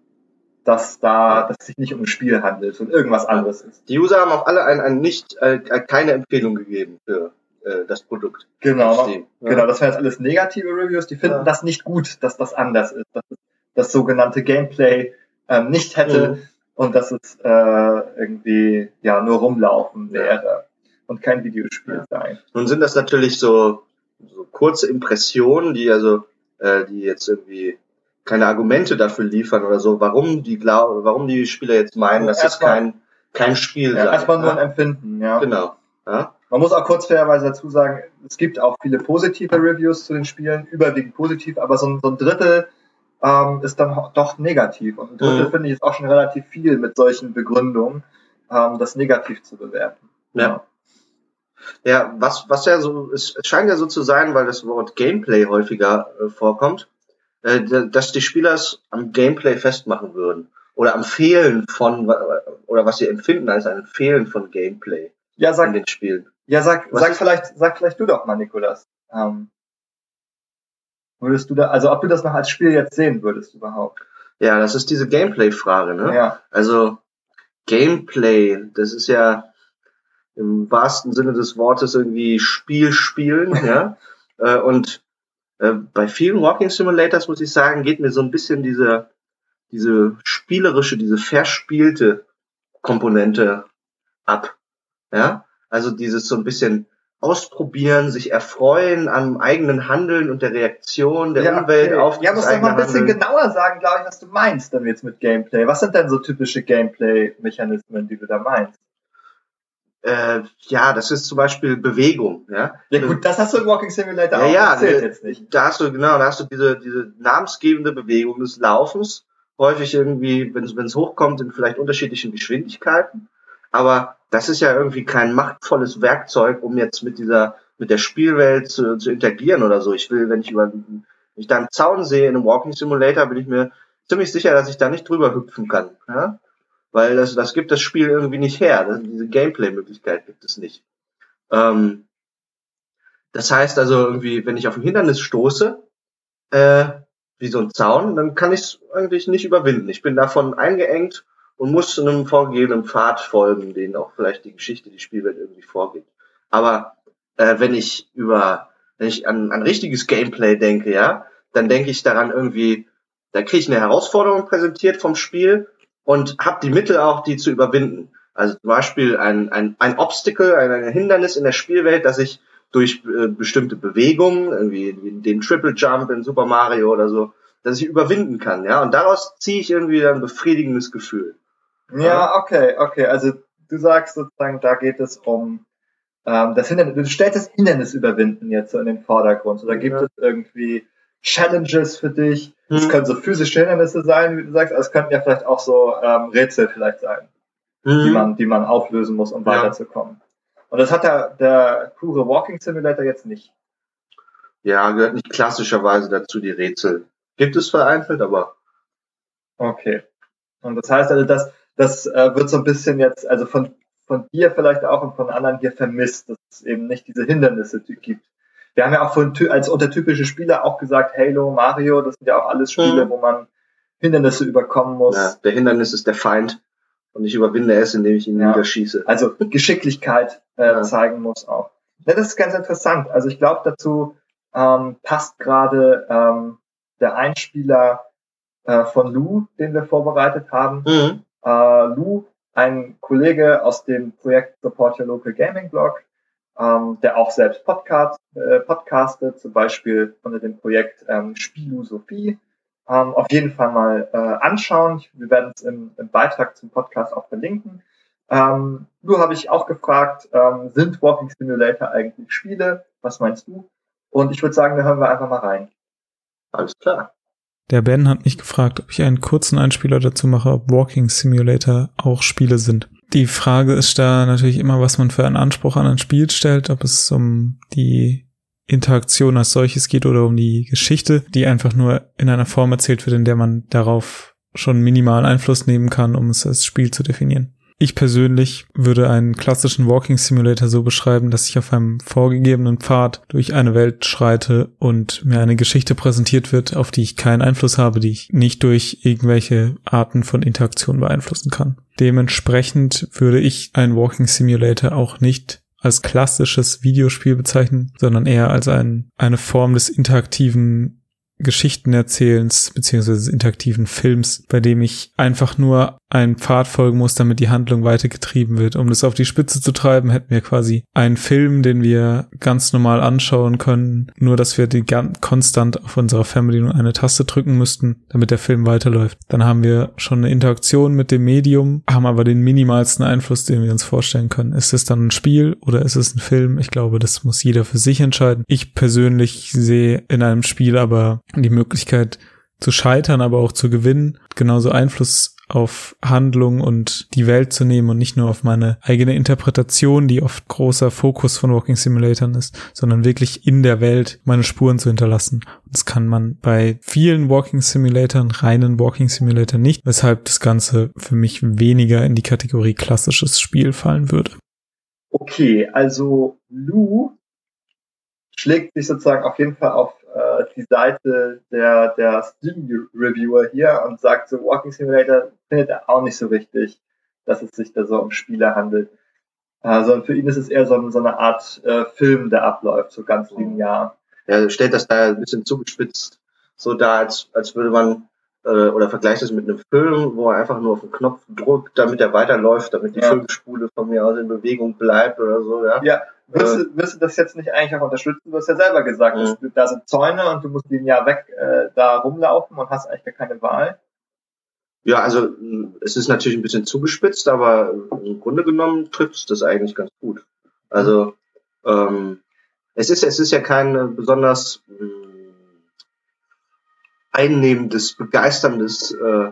dass da, dass es sich nicht um ein Spiel handelt und irgendwas anderes ist. Die User haben auch alle ein, ein nicht, äh, keine Empfehlung gegeben für äh, das Produkt. Genau, Steam. Ja. genau. Das wären jetzt alles negative Reviews. Die finden Ja. das nicht gut, dass das anders ist, dass es das sogenannte Gameplay ähm, nicht hätte Mhm. und dass es äh, irgendwie ja nur rumlaufen Ja. wäre und kein Videospiel Ja. sein. Nun sind das natürlich so, so kurze Impressionen, die also, äh, die jetzt irgendwie keine Argumente dafür liefern oder so, warum die glauben, warum die Spieler jetzt meinen, dass es kein kein Spiel Ja, sei. erstmal nur ein? Empfinden, ja. Genau. Ja? Man muss auch kurz fairerweise dazu sagen, es gibt auch viele positive Reviews zu den Spielen, überwiegend positiv, aber so ein, so ein Drittel ähm, ist dann doch negativ. Und ein Drittel Mhm. finde ich ist auch schon relativ viel mit solchen Begründungen, ähm, das negativ zu bewerten. Ja. Ja, was, was ja so, es, es scheint ja so zu sein, weil das Wort Gameplay häufiger äh, vorkommt, äh, dass die Spieler es am Gameplay festmachen würden. Oder am Fehlen von, oder was sie empfinden als ein Fehlen von Gameplay Ja, in sag, den Spielen. ja, sag, Was sag vielleicht, sag vielleicht du doch mal, Nikolas. Ähm, würdest du da, also ob du das noch als Spiel jetzt sehen würdest überhaupt? Ja, das ist diese Gameplay-Frage, ne? Ja. Also Gameplay, das ist ja im wahrsten Sinne des Wortes irgendwie Spiel spielen, ja. Äh, Und äh, bei vielen Walking Simulators muss ich sagen, geht mir so ein bisschen diese diese spielerische, diese verspielte Komponente ab, ja. Also dieses so ein bisschen ausprobieren, sich erfreuen am eigenen Handeln und der Reaktion der ja, Umwelt okay. auf Ja, musst du noch mal ein bisschen Handeln. genauer sagen, glaube ich, was du meinst dann jetzt mit Gameplay. Was sind denn so typische Gameplay-Mechanismen, die du da meinst? Äh, ja, das ist zum Beispiel Bewegung, ja. Ja gut, das hast du im Walking Simulator Ja, auch. ja, das zählt jetzt nicht. Da hast du, genau, da hast du diese, diese namensgebende Bewegung des Laufens. Häufig irgendwie, wenn es hochkommt, in vielleicht unterschiedlichen Geschwindigkeiten. Aber das ist ja irgendwie kein machtvolles Werkzeug, um jetzt mit dieser, mit der Spielwelt zu, zu interagieren oder so. Ich will, wenn ich über, wenn ich da einen Zaun sehe in einem Walking Simulator, bin ich mir ziemlich sicher, dass ich da nicht drüber hüpfen kann. Ja? Weil das, das gibt das Spiel irgendwie nicht her. Diese Gameplay-Möglichkeit gibt es nicht. Ähm, das heißt also irgendwie, wenn ich auf ein Hindernis stoße, äh, wie so ein Zaun, dann kann ich es eigentlich nicht überwinden. Ich bin davon eingeengt und muss einem vorgegebenen Pfad folgen, den auch vielleicht die Geschichte, die Spielwelt irgendwie vorgibt. Aber äh, wenn ich über wenn ich an, an richtiges Gameplay denke, ja, dann denke ich daran irgendwie, da kriege ich eine Herausforderung präsentiert vom Spiel und habe die Mittel auch, die zu überwinden. Also zum Beispiel ein, ein, ein Obstacle, ein, ein Hindernis in der Spielwelt, das ich durch äh, bestimmte Bewegungen, irgendwie den Triple Jump in Super Mario oder so, dass ich überwinden kann, ja. Und daraus ziehe ich irgendwie ein befriedigendes Gefühl. Ja, okay, okay. Also du sagst sozusagen, da geht es um ähm, das Hindernis, du stellst das Hindernis überwinden jetzt so in den Vordergrund. So, da gibt ja. es irgendwie Challenges für dich. Es mhm. können so physische Hindernisse sein, wie du sagst, aber es könnten ja vielleicht auch so ähm, Rätsel vielleicht sein, mhm. die man, die man auflösen muss, um ja. weiterzukommen. Und das hat der, der pure Walking Simulator jetzt nicht. Ja, gehört nicht klassischerweise dazu, die Rätsel. Gibt es vereinzelt, aber. Okay. Und das heißt also, dass das äh, wird so ein bisschen jetzt, also von, von dir vielleicht auch und von anderen hier vermisst, dass es eben nicht diese Hindernisse gibt. Wir haben ja auch von, als untertypische Spieler auch gesagt, Halo, Mario, das sind ja auch alles Spiele, mhm. wo man Hindernisse überkommen muss. Ja, der Hindernis ist der Feind und ich überwinde es, indem ich ihn ja. niederschieße. Also Geschicklichkeit äh, ja. zeigen muss auch. Ja, das ist ganz interessant. Also ich glaube, dazu ähm, passt gerade ähm, der Einspieler äh, von Lou, den wir vorbereitet haben. Mhm. Äh, Lou, ein Kollege aus dem Projekt Support Your Local Gaming Blog, ähm, der auch selbst Podcast, äh, podcastet, zum Beispiel unter dem Projekt ähm, Spielosophie. Ähm, auf jeden Fall mal äh, anschauen. Wir werden es im, im Beitrag zum Podcast auch verlinken. Ähm, nur habe ich auch gefragt, ähm, sind Walking Simulator eigentlich Spiele? Was meinst du? Und ich würde sagen, da hören wir einfach mal rein. Alles klar. Der Ben hat mich gefragt, ob ich einen kurzen Einspieler dazu mache, ob Walking Simulator auch Spiele sind. Die Frage ist da natürlich immer, was man für einen Anspruch an ein Spiel stellt, ob es um die Interaktion als solches geht oder um die Geschichte, die einfach nur in einer Form erzählt wird, in der man darauf schon minimal Einfluss nehmen kann, um es als Spiel zu definieren. Ich persönlich würde einen klassischen Walking Simulator so beschreiben, dass ich auf einem vorgegebenen Pfad durch eine Welt schreite und mir eine Geschichte präsentiert wird, auf die ich keinen Einfluss habe, die ich nicht durch irgendwelche Arten von Interaktion beeinflussen kann. Dementsprechend würde ich einen Walking Simulator auch nicht als klassisches Videospiel bezeichnen, sondern eher als ein, eine Form des interaktiven Geschichtenerzählens beziehungsweise interaktiven Films, bei dem ich einfach nur einen Pfad folgen muss, damit die Handlung weitergetrieben wird. Um das auf die Spitze zu treiben, hätten wir quasi einen Film, den wir ganz normal anschauen können, nur dass wir die ganz konstant auf unserer Fernbedienung eine Taste drücken müssten, damit der Film weiterläuft. Dann haben wir schon eine Interaktion mit dem Medium, haben aber den minimalsten Einfluss, den wir uns vorstellen können. Ist es dann ein Spiel oder ist es ein Film? Ich glaube, das muss jeder für sich entscheiden. Ich persönlich sehe in einem Spiel aber die Möglichkeit zu scheitern, aber auch zu gewinnen, genauso Einfluss auf Handlung und die Welt zu nehmen und nicht nur auf meine eigene Interpretation, die oft großer Fokus von Walking Simulatoren ist, sondern wirklich in der Welt meine Spuren zu hinterlassen. Und das kann man bei vielen Walking Simulatoren, reinen Walking Simulator nicht, weshalb das Ganze für mich weniger in die Kategorie klassisches Spiel fallen würde. Okay, also Lou schlägt sich sozusagen auf jeden Fall auf äh, die Seite der, der Steam-Reviewer hier und sagt so, Walking Simulator findet er auch nicht so richtig, dass es sich da so um Spiele handelt. Und für ihn ist es eher so, so eine Art äh, Film, der abläuft, so ganz linear. Er stellt das da ein bisschen zugespitzt so da, als, als würde man äh, oder vergleicht es mit einem Film, wo er einfach nur auf den Knopf drückt, damit er weiterläuft, damit die ja. Filmspule von mir aus in Bewegung bleibt oder so, ja. Ja, wirst, äh, wirst du das jetzt nicht eigentlich auch unterstützen? Du hast ja selber gesagt, mhm. dass, da sind Zäune und du musst linear weg äh, da rumlaufen und hast eigentlich gar keine Wahl. Ja, also es ist natürlich ein bisschen zugespitzt, aber im Grunde genommen trifft es das eigentlich ganz gut. Also ähm, es ist es ist ja kein besonders mh, einnehmendes, begeisterndes, äh,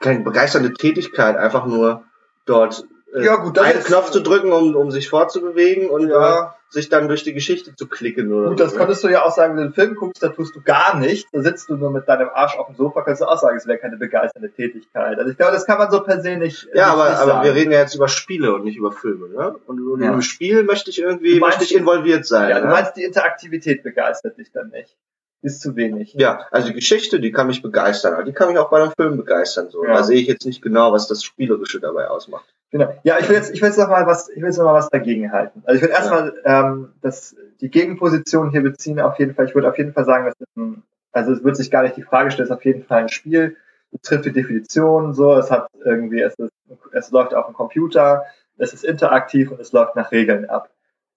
keine begeisternde Tätigkeit, einfach nur dort ja, gut, einen Knopf zu drücken, um, um sich fortzubewegen und ja. äh, sich dann durch die Geschichte zu klicken oder Gut, das so, könntest du ja auch sagen, wenn du einen Film guckst, da tust du gar nichts, da sitzt du nur mit deinem Arsch auf dem Sofa, kannst du auch sagen, es wäre keine begeisternde Tätigkeit. Also ich glaube, das kann man so per se nicht. Ja, nicht aber, nicht aber wir reden ja jetzt über Spiele und nicht über Filme, ne? Und, und ja. im Spiel möchte ich irgendwie, meinst, möchte ich involviert sein. Ja, du ne? meinst, die Interaktivität begeistert dich dann nicht. Ist zu wenig. Ja, also die Geschichte, die kann mich begeistern, aber die kann mich auch bei einem Film begeistern. So. Ja. Da sehe ich jetzt nicht genau, was das Spielerische dabei ausmacht. Genau. Ja, ich will jetzt, ich will jetzt noch mal was, ich will jetzt noch mal was dagegen halten. Also ich will erstmal ähm, das, die Gegenposition hier beziehen. Auf jeden Fall, ich würde auf jeden Fall sagen, das ist ein, also es wird sich gar nicht die Frage stellen, es ist auf jeden Fall ein Spiel. Es trifft die Definition, so, es hat irgendwie, es ist, es läuft auf dem Computer, es ist interaktiv und es läuft nach Regeln ab.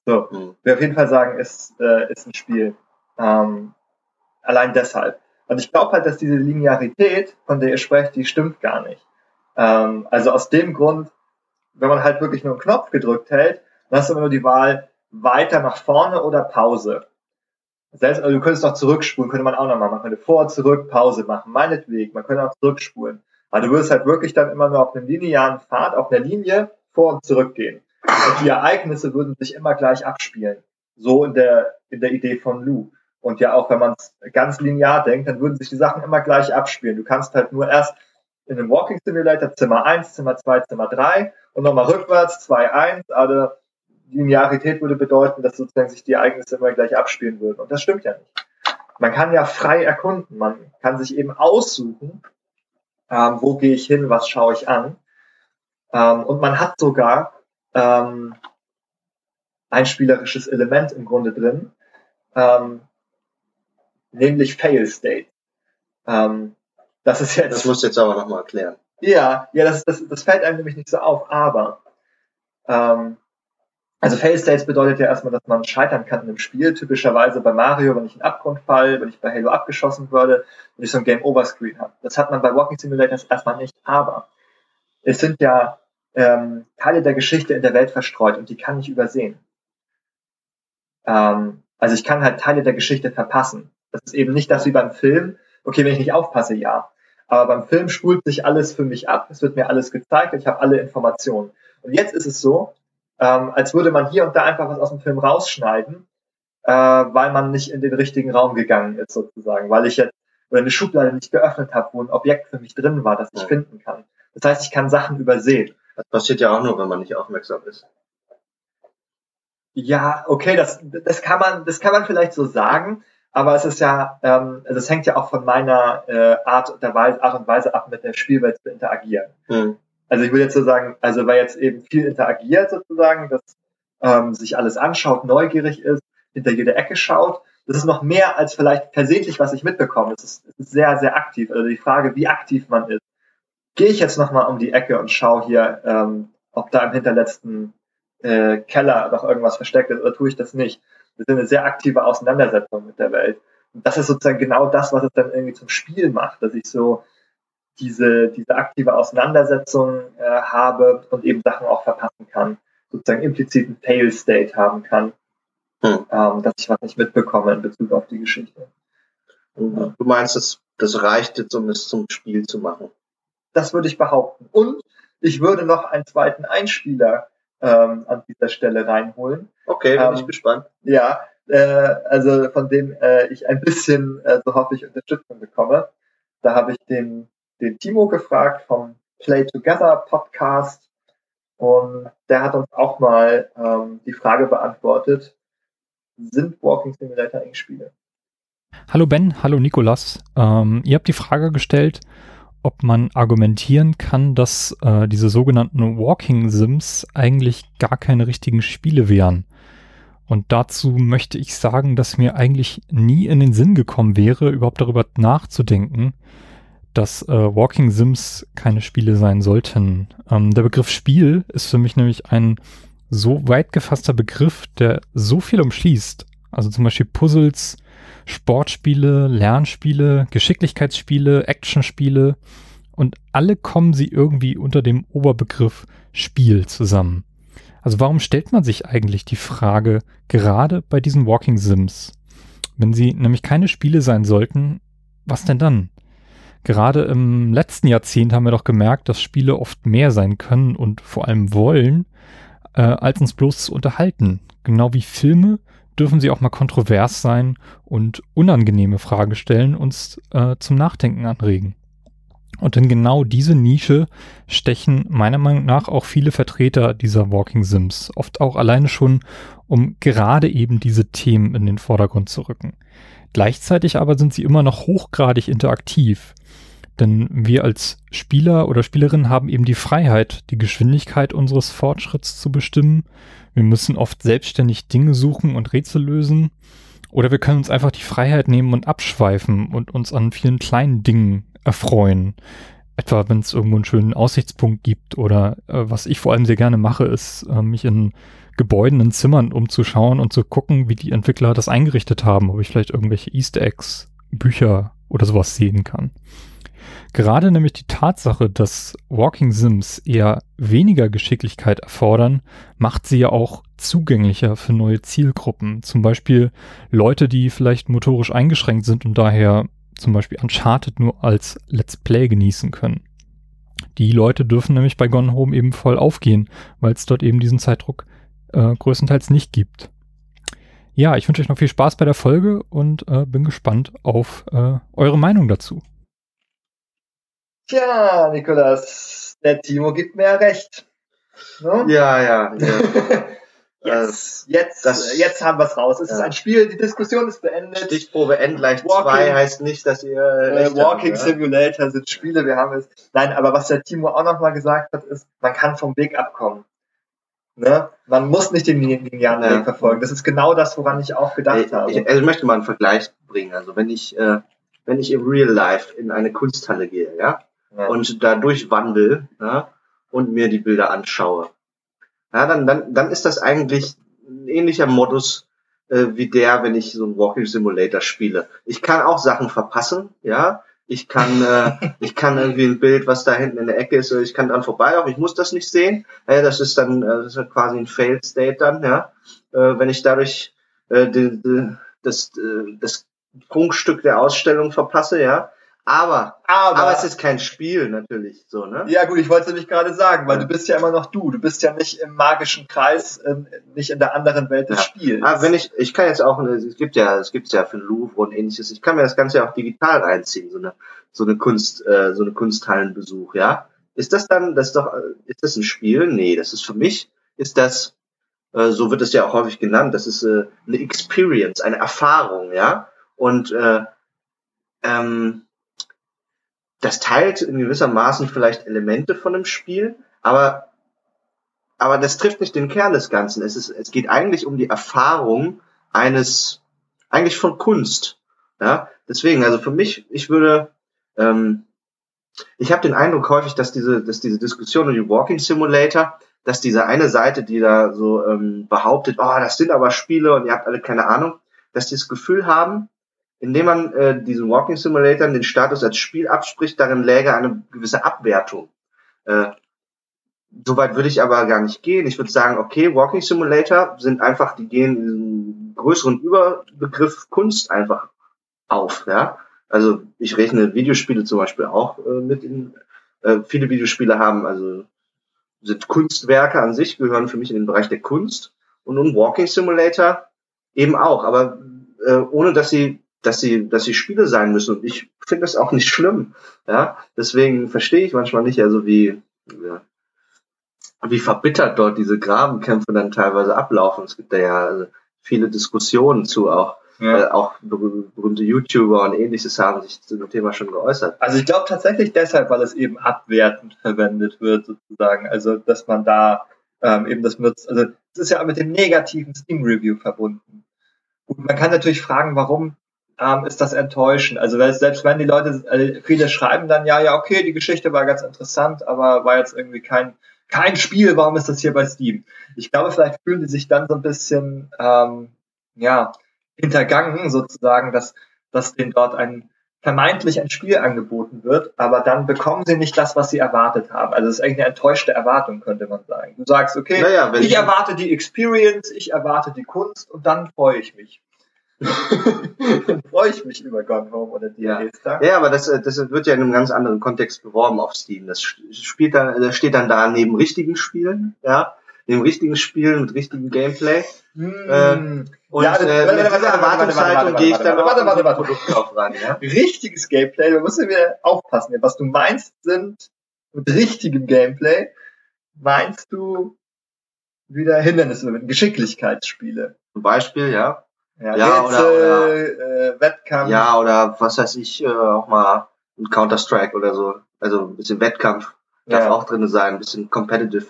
So, Hm. wir auf jeden Fall sagen, ist, äh, ist ein Spiel. Ähm, allein deshalb. Und ich glaube halt, dass diese Linearität, von der ihr sprecht, die stimmt gar nicht. Ähm, also aus dem Grund, wenn man halt wirklich nur einen Knopf gedrückt hält, dann hast du immer nur die Wahl weiter nach vorne oder Pause. Selbst, also du könntest noch zurückspulen, könnte man auch noch machen. Man könnte vor, zurück, Pause machen, meinetwegen. Man könnte auch zurückspulen. Aber du würdest halt wirklich dann immer nur auf einem linearen Pfad, auf einer Linie vor und zurück gehen. Und die Ereignisse würden sich immer gleich abspielen. So in der, in der Idee von Lou. Und ja auch, wenn man es ganz linear denkt, dann würden sich die Sachen immer gleich abspielen. Du kannst halt nur erst in einem Walking Simulator Zimmer 1, Zimmer 2, Zimmer 3 und nochmal rückwärts 2, 1. Also Linearität würde bedeuten, dass sozusagen sich die Ereignisse immer gleich abspielen würden. Und das stimmt ja nicht. Man kann ja frei erkunden. Man kann sich eben aussuchen, ähm, wo gehe ich hin, was schaue ich an. Ähm, und man hat sogar ähm, ein spielerisches Element im Grunde drin, ähm, nämlich Fail State. Ähm, das ist jetzt Das musst du jetzt aber nochmal erklären. ja, ja, das, das, das fällt einem nämlich nicht so auf, aber ähm, also Fail States bedeutet ja erstmal, dass man scheitern kann in einem Spiel. Typischerweise bei Mario, wenn ich in den Abgrund fall, wenn ich bei Halo abgeschossen würde, wenn ich so ein Game Over Screen habe. Das hat man bei Walking Simulators erstmal nicht, aber es sind ja ähm, Teile der Geschichte in der Welt verstreut und die kann ich übersehen. Ähm, also ich kann halt Teile der Geschichte verpassen. Das ist eben nicht das wie beim Film. Okay, wenn ich nicht aufpasse, ja. Aber beim Film spult sich alles für mich ab. Es wird mir alles gezeigt und ich habe alle Informationen. Und jetzt ist es so, ähm, als würde man hier und da einfach was aus dem Film rausschneiden, äh, weil man nicht in den richtigen Raum gegangen ist sozusagen, weil ich jetzt oder eine Schublade nicht geöffnet habe, wo ein Objekt für mich drin war, das ich Ja. finden kann. Das heißt, ich kann Sachen übersehen. Das passiert ja auch nur, wenn man nicht aufmerksam ist. Ja, okay, das, das kann man, das kann man vielleicht so sagen, aber es ist ja, ähm, also es hängt ja auch von meiner äh, Art, der Weise, Art und Weise ab, mit der Spielwelt zu interagieren. Hm. Also ich würde jetzt so sagen, also wer jetzt eben viel interagiert sozusagen, dass ähm, sich alles anschaut, neugierig ist, hinter jede Ecke schaut, das ist noch mehr als vielleicht versehentlich, was ich mitbekomme. Das ist, das ist sehr, sehr aktiv. Also die Frage, wie aktiv man ist. Gehe ich jetzt nochmal um die Ecke und schaue hier, ähm, ob da im hinterletzten äh, Keller noch irgendwas versteckt ist oder tue ich das nicht? Das ist eine sehr aktive Auseinandersetzung mit der Welt. Und das ist sozusagen genau das, was es dann irgendwie zum Spiel macht, dass ich so diese, diese aktive Auseinandersetzung äh, habe und eben Sachen auch verpassen kann, sozusagen impliziten Fail-State haben kann, Hm. ähm, dass ich was nicht mitbekomme in Bezug auf die Geschichte. Du meinst, das, das reicht jetzt, um es zum Spiel zu machen? Das würde ich behaupten. Und ich würde noch einen zweiten Einspieler ähm, an dieser Stelle reinholen. Okay, bin Ähm, ich gespannt. Ja, äh, also von dem äh, ich ein bisschen, äh, so hoffe ich, Unterstützung bekomme. Da habe ich den, den Timo gefragt vom Play Together Podcast und der hat uns auch mal ähm, die Frage beantwortet, sind Walking Simulator eigentlich Spiele? Hallo Ben, hallo Nikolas. Ähm, ihr habt die Frage gestellt, ob man argumentieren kann, dass äh, diese sogenannten Walking Sims eigentlich gar keine richtigen Spiele wären. Und dazu möchte ich sagen, dass mir eigentlich nie in den Sinn gekommen wäre, überhaupt darüber nachzudenken, dass äh, Walking Sims keine Spiele sein sollten. Ähm, der Begriff Spiel ist für mich nämlich ein so weit gefasster Begriff, der so viel umschließt. Also zum Beispiel Puzzles, Sportspiele, Lernspiele, Geschicklichkeitsspiele, Actionspiele und alle kommen sie irgendwie unter dem Oberbegriff Spiel zusammen. Also warum stellt man sich eigentlich die Frage, gerade bei diesen Walking Sims, wenn sie nämlich keine Spiele sein sollten, was denn dann? Gerade im letzten Jahrzehnt haben wir doch gemerkt, dass Spiele oft mehr sein können und vor allem wollen, äh, als uns bloß zu unterhalten. Genau wie Filme dürfen sie auch mal kontrovers sein und unangenehme Fragen stellen, uns äh, zum Nachdenken anregen. Und in genau diese Nische stechen meiner Meinung nach auch viele Vertreter dieser Walking Sims, oft auch alleine schon, um gerade eben diese Themen in den Vordergrund zu rücken. Gleichzeitig aber sind sie immer noch hochgradig interaktiv. Denn wir als Spieler oder Spielerin haben eben die Freiheit, die Geschwindigkeit unseres Fortschritts zu bestimmen. Wir müssen oft selbstständig Dinge suchen und Rätsel lösen. Oder wir können uns einfach die Freiheit nehmen und abschweifen und uns an vielen kleinen Dingen erfreuen. Etwa wenn es irgendwo einen schönen Aussichtspunkt gibt oder äh, was ich vor allem sehr gerne mache, ist äh, mich in Gebäuden, in Zimmern umzuschauen und zu gucken, wie die Entwickler das eingerichtet haben, ob ich vielleicht irgendwelche Easter Eggs, Bücher oder sowas sehen kann. Gerade nämlich die Tatsache, dass Walking Sims eher weniger Geschicklichkeit erfordern, macht sie ja auch zugänglicher für neue Zielgruppen. Zum Beispiel Leute, die vielleicht motorisch eingeschränkt sind und daher zum Beispiel Uncharted nur als Let's Play genießen können. Die Leute dürfen nämlich bei Gone Home eben voll aufgehen, weil es dort eben diesen Zeitdruck äh, größtenteils nicht gibt. Ja, ich wünsche euch noch viel Spaß bei der Folge und äh, bin gespannt auf äh, eure Meinung dazu. Tja, Nikolas, der Timo gibt mir ja recht. Ne? Ja, ja, ja. Yes, jetzt, das, jetzt haben wir es raus. Es ja. ist ein Spiel, die Diskussion ist beendet. Stichprobe Endleicht 2 heißt nicht, dass ihr äh, Walking habt, Simulator ja? sind Spiele, wir haben es. Nein, aber was der Timo auch nochmal gesagt hat, ist, man kann vom Weg abkommen. Ne? Man muss nicht den linearen ja. Weg verfolgen. Das ist genau das, woran ich auch gedacht ich, habe. Ich, also ich möchte mal einen Vergleich bringen. Also wenn ich, äh, wenn ich im Real Life in eine Kunsthalle gehe, ja, ja. und da durchwandel ja, und mir die Bilder anschaue, ja, dann, dann, dann ist das eigentlich ein ähnlicher Modus äh, wie der, wenn ich so ein Walking Simulator spiele. Ich kann auch Sachen verpassen, ja. Ich kann, äh, ich kann irgendwie ein Bild, was da hinten in der Ecke ist, ich kann dran vorbeilaufen. Ich muss das nicht sehen. Ja, das ist dann, äh, das ist quasi ein Failed State dann, ja. Äh, wenn ich dadurch äh, die, die, das, äh, das Prunkstück der Ausstellung verpasse, ja. Aber, aber, aber es ist kein Spiel natürlich so, ne? Ja gut, ich wollte es nämlich gerade sagen, weil ja. du bist ja immer noch du. Du bist ja nicht im magischen Kreis, äh, nicht in der anderen Welt des ja. Spiels. Aber wenn ich, ich kann jetzt auch, es gibt ja, es gibt ja für Louvre und ähnliches, ich kann mir das Ganze ja auch digital reinziehen, so eine, so eine Kunst, äh, so eine Kunsthallenbesuch, ja? Ist das dann, das ist doch, ist das ein Spiel? Nee, das ist für mich, ist das, äh, so wird es ja auch häufig genannt, das ist äh, eine Experience, eine Erfahrung, ja? Und äh, ähm, das teilt in gewisser Maßen vielleicht Elemente von dem Spiel, aber, aber das trifft nicht den Kern des Ganzen. Es, ist, es geht eigentlich um die Erfahrung eines, eigentlich von Kunst. Ja, deswegen, also für mich, ich würde, ähm, ich habe den Eindruck häufig, dass diese, dass diese Diskussion um die Walking Simulator, dass diese eine Seite, die da so ähm, behauptet, oh, das sind aber Spiele und ihr habt alle keine Ahnung, dass die das Gefühl haben, indem man äh, diesen Walking Simulator den Status als Spiel abspricht, darin läge eine gewisse Abwertung. Äh, Soweit würde ich aber gar nicht gehen. Ich würde sagen, okay, Walking Simulator sind einfach, die gehen in diesen größeren Überbegriff Kunst einfach auf, ja. Also ich rechne Videospiele zum Beispiel auch äh, mit in, äh, viele Videospiele haben, also sind Kunstwerke an sich, gehören für mich in den Bereich der Kunst und ein Walking Simulator eben auch, aber äh, ohne dass sie dass sie, dass sie Spiele sein müssen. Und ich finde das auch nicht schlimm. Ja, deswegen verstehe ich manchmal nicht, also wie, ja, wie verbittert dort diese Grabenkämpfe dann teilweise ablaufen. Es gibt da ja also viele Diskussionen zu auch. Ja. Äh, auch berühmte YouTuber und ähnliches haben sich zu dem Thema schon geäußert. Also ich glaube tatsächlich deshalb, weil es eben abwertend verwendet wird, sozusagen. Also dass man da ähm, eben das nutzt. Also es ist ja mit dem negativen Steam Review verbunden. Und man kann natürlich fragen, warum ähm, ist das enttäuschend. Also selbst wenn die Leute, also viele schreiben dann, ja, ja, okay, die Geschichte war ganz interessant, aber war jetzt irgendwie kein, kein Spiel, warum ist das hier bei Steam? Ich glaube, vielleicht fühlen die sich dann so ein bisschen, ähm, ja, hintergangen sozusagen, dass, dass denen dort ein vermeintlich ein Spiel angeboten wird, aber dann bekommen sie nicht das, was sie erwartet haben. Also es ist eigentlich eine enttäuschte Erwartung, könnte man sagen. Du sagst, okay, naja, ich erwarte die Experience, ich erwarte die Kunst und dann freue ich mich. Dann freue ich mich über Gone Home oder DLS ja. ja, aber das, äh, das wird ja in einem ganz anderen Kontext beworben auf Steam. Das spielt dann, das steht dann da neben richtigen Spielen, ja, neben richtigen Spielen mit richtigem Gameplay. Mm. Und ja, äh, mit dieser Erwartungshaltung gehe ich dann warte, warte, warte, Produkt auch ran. Ja? Richtiges Gameplay, da musst du wieder aufpassen. Was du meinst, sind mit richtigem Gameplay, meinst du wieder Hindernisse mit Geschicklichkeitsspiele. Zum Beispiel, ja. Ja, Ja, oder- Rätsel, äh, Wettkampf. Ja, oder was weiß ich, äh, auch mal ein Counter-Strike oder so. Also ein bisschen Wettkampf darf Ja. auch drin sein, ein bisschen competitive.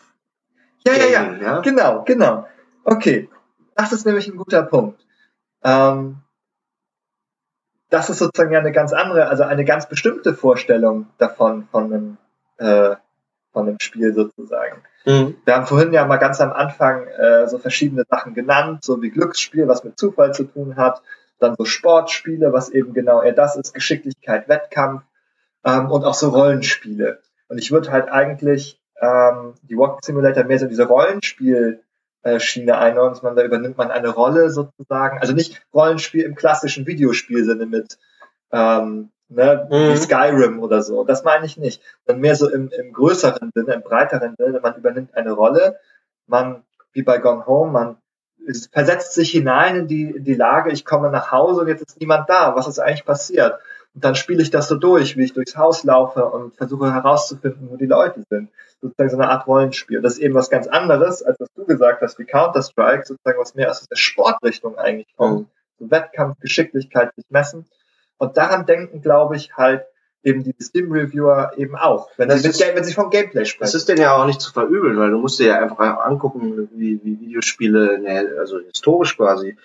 ja, ja, ja. Gaming, ja. Genau, genau. Okay. Das ist nämlich ein guter Punkt. Ähm, das ist sozusagen ja eine ganz andere, also eine ganz bestimmte Vorstellung davon, von einem, äh, von einem Spiel sozusagen. Mhm. Wir haben vorhin ja mal ganz am Anfang äh, so verschiedene Sachen genannt, so wie Glücksspiel, was mit Zufall zu tun hat, dann so Sportspiele, was eben genau eher das ist, Geschicklichkeit, Wettkampf ähm, und auch so Rollenspiele. Und ich würde halt eigentlich ähm, die Walking Simulator mehr so in diese Rollenspiel äh, Schiene einordnen, dass man da übernimmt man eine Rolle sozusagen, also nicht Rollenspiel im klassischen Videospielsinne mit ähm, ne, Mhm. wie Skyrim oder so. Das meine ich nicht. Sondern mehr so im, im größeren Sinne, im breiteren Sinne, man übernimmt eine Rolle, man, wie bei Gone Home, man versetzt sich hinein in die, in die Lage, ich komme nach Hause und jetzt ist niemand da. Was ist eigentlich passiert? Und dann spiele ich das so durch, wie ich durchs Haus laufe und versuche herauszufinden, wo die Leute sind. Sozusagen so eine Art Rollenspiel. Das ist eben was ganz anderes, als was du gesagt hast, wie Counter-Strike, sozusagen was mehr aus der Sportrichtung eigentlich kommt. So Wettkampf, Geschicklichkeit, sich messen. Und daran denken, glaube ich, halt eben die Steam-Reviewer eben auch, wenn Das ist- Game- wenn sie vom Gameplay Das sprechen. ist denn ja auch nicht zu verübeln, weil du musst dir ja einfach angucken, wie, wie Videospiele, ne, also historisch quasi,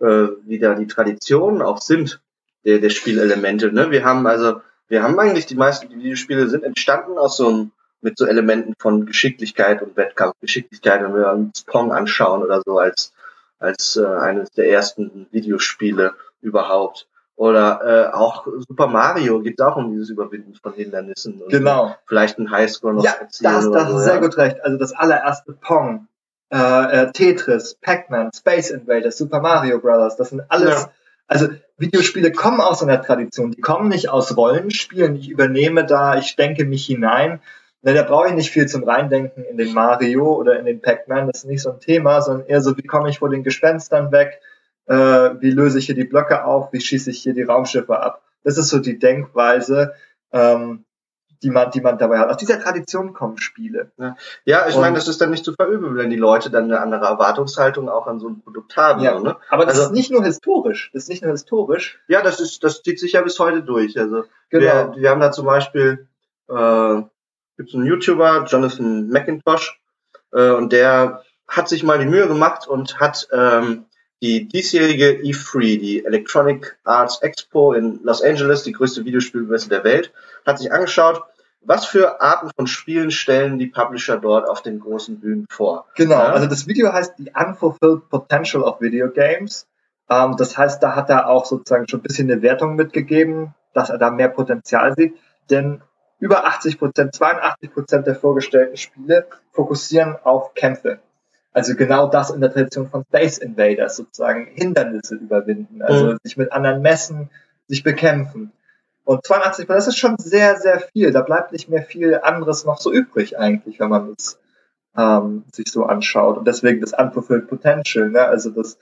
äh, wie da die Traditionen auch sind der, der Spielelemente. Ne? Wir haben also, wir haben eigentlich die meisten Videospiele sind entstanden aus so einem, mit so Elementen von Geschicklichkeit und Wettkampf. Geschicklichkeit, wenn wir uns Pong anschauen oder so als als äh, eines der ersten Videospiele überhaupt. Oder äh, auch Super Mario geht auch um dieses Überwinden von Hindernissen. Und Genau. Vielleicht ein Highscore noch Ja, das, das so, ist sehr ja. gut recht. Also das allererste Pong, äh, äh, Tetris, Pac-Man, Space Invaders, Super Mario Brothers, das sind alles, Ja. also Videospiele kommen aus einer Tradition, die kommen nicht aus Rollenspielen, ich übernehme da, ich denke mich hinein. Ne, da brauche ich nicht viel zum Reindenken in den Mario oder in den Pac-Man, das ist nicht so ein Thema, sondern eher so, wie komme ich vor den Gespenstern weg, äh, wie löse ich hier die Blöcke auf, wie schieße ich hier die Raumschiffe ab. Das ist so die Denkweise, ähm, die man, die man dabei hat. Aus dieser Tradition kommen Spiele. Ja, ich Und- meine, das ist dann nicht zu verübeln, wenn die Leute dann eine andere Erwartungshaltung auch an so ein Produkt haben. Ja. Ne? Aber das Also- ist nicht nur historisch. Das ist nicht nur historisch. Ja, das ist, das zieht sich ja bis heute durch. Also Genau. wir, wir haben da zum Beispiel äh, gibt einen YouTuber, Jonathan McIntosh, äh, und der hat sich mal die Mühe gemacht und hat ähm, die diesjährige E3, die Electronic Arts Expo in Los Angeles, die größte Videospielmesse der Welt, hat sich angeschaut, was für Arten von Spielen stellen die Publisher dort auf den großen Bühnen vor. Genau. Ja. Also das Video heißt The Unfulfilled Potential of Video Games. Ähm, das heißt, da hat er auch sozusagen schon ein bisschen eine Wertung mitgegeben, dass er da mehr Potenzial sieht. Denn über 80 Prozent, 82 Prozent der vorgestellten Spiele fokussieren auf Kämpfe. Also genau das in der Tradition von Space Invaders, sozusagen Hindernisse überwinden, also Mhm. sich mit anderen messen, sich bekämpfen. Und 82 Prozent, das ist schon sehr, sehr viel. Da bleibt nicht mehr viel anderes noch so übrig eigentlich, wenn man das ähm, sich so anschaut. Und deswegen das Unfulfilled Potential, ne? also das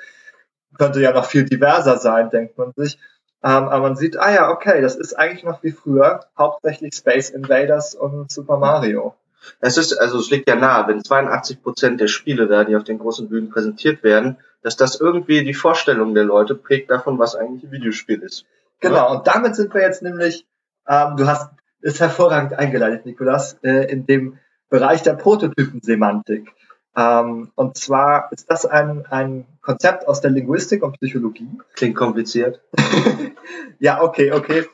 könnte ja noch viel diverser sein, denkt man sich. Ähm, aber man sieht, ah ja, okay, das ist eigentlich noch wie früher, hauptsächlich Space Invaders und Super Mario. Es ist, also es liegt ja nahe, wenn 82 Prozent der Spiele da, die auf den großen Bühnen präsentiert werden, dass das irgendwie die Vorstellung der Leute prägt davon, was eigentlich ein Videospiel ist. Genau, und damit sind wir jetzt nämlich, ähm, du hast es hervorragend eingeleitet, Nikolas, äh, in dem Bereich der Prototypensemantik. Ähm, und zwar ist das ein, ein Konzept aus der Linguistik und Psychologie. Klingt kompliziert. ja, okay, okay.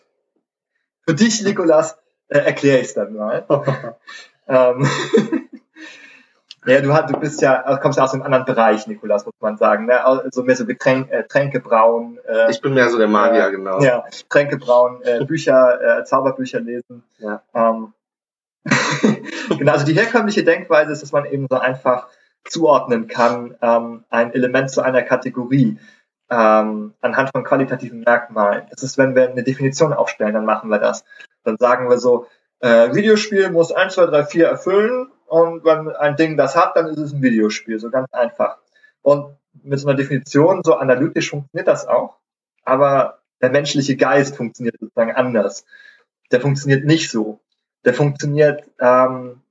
Für dich, Nikolas, äh, erkläre ich es dann mal. ähm, ja, du, hast- du bist ja, kommst ja aus einem anderen Bereich, Nikolas, muss man sagen. Ne? Also mehr so Getränk, äh, Tränke brauen. Äh, Ich bin mehr so der Magier, Ja. genau. ja, Tränke brauen, äh, Bücher, äh, Zauberbücher lesen. Ja. Ähm, genau, also die herkömmliche Denkweise ist, dass man eben so einfach zuordnen kann, ähm, ein Element zu einer Kategorie ähm, anhand von qualitativen Merkmalen. Das ist, wenn wir eine Definition aufstellen, dann machen wir das. Dann sagen wir so, äh, Videospiel muss 1, 2, 3, 4 erfüllen und wenn ein Ding das hat, dann ist es ein Videospiel, so ganz einfach. Und mit so einer Definition, so analytisch funktioniert das auch, aber der menschliche Geist funktioniert sozusagen anders. Der funktioniert nicht so. Der funktioniert, ähm,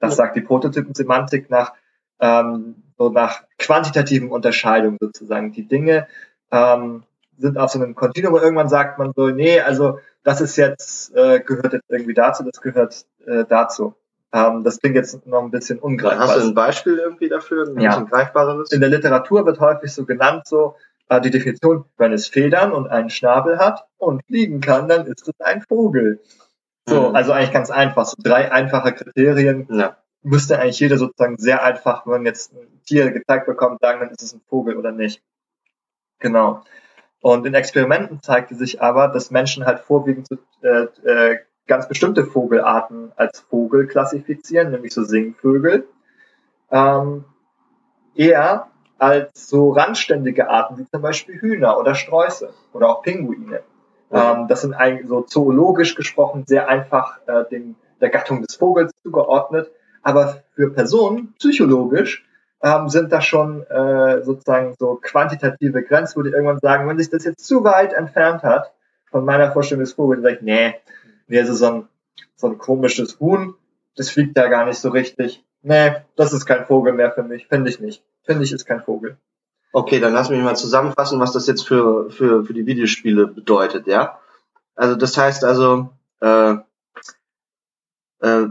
das sagt die Prototypensemantik nach ähm, so nach quantitativen Unterscheidungen sozusagen. Die Dinge ähm, sind auf so einem Kontinuum, aber irgendwann sagt man so, nee, also das ist jetzt, äh, gehört jetzt irgendwie dazu, das gehört äh, dazu. Ähm, das klingt jetzt noch ein bisschen ungreifbar. Hast du ein Beispiel irgendwie dafür, ein Ja. greifbareres? In der Literatur wird häufig so genannt, so äh, die Definition, wenn es Federn und einen Schnabel hat und fliegen kann, dann ist es ein Vogel. So, Mhm. also eigentlich ganz einfach. So drei einfache Kriterien Ja. müsste eigentlich jeder sozusagen sehr einfach, wenn man jetzt ein Tier gezeigt bekommt, sagen, dann ist es ein Vogel oder nicht. Genau. Und in Experimenten zeigte sich aber, dass Menschen halt vorwiegend äh, äh, ganz bestimmte Vogelarten als Vogel klassifizieren, nämlich so Singvögel, ähm, eher als so randständige Arten wie zum Beispiel Hühner oder Sträuße oder auch Pinguine. Ähm, das sind eigentlich so zoologisch gesprochen sehr einfach äh, dem, der Gattung des Vogels zugeordnet. Aber für Personen, psychologisch, ähm, sind da schon äh, sozusagen so quantitative Grenzen, wo die irgendwann sagen, wenn sich das jetzt zu weit entfernt hat von meiner Vorstellung des Vogels, dann sag ich, nee, nee, also so ein, so ein komisches Huhn, das fliegt ja gar nicht so richtig. Nee, das ist kein Vogel mehr für mich, finde ich nicht. Finde ich ist kein Vogel. Okay, dann lass mich mal zusammenfassen, was das jetzt für, für, für die Videospiele bedeutet, ja? Also das heißt also, äh, äh,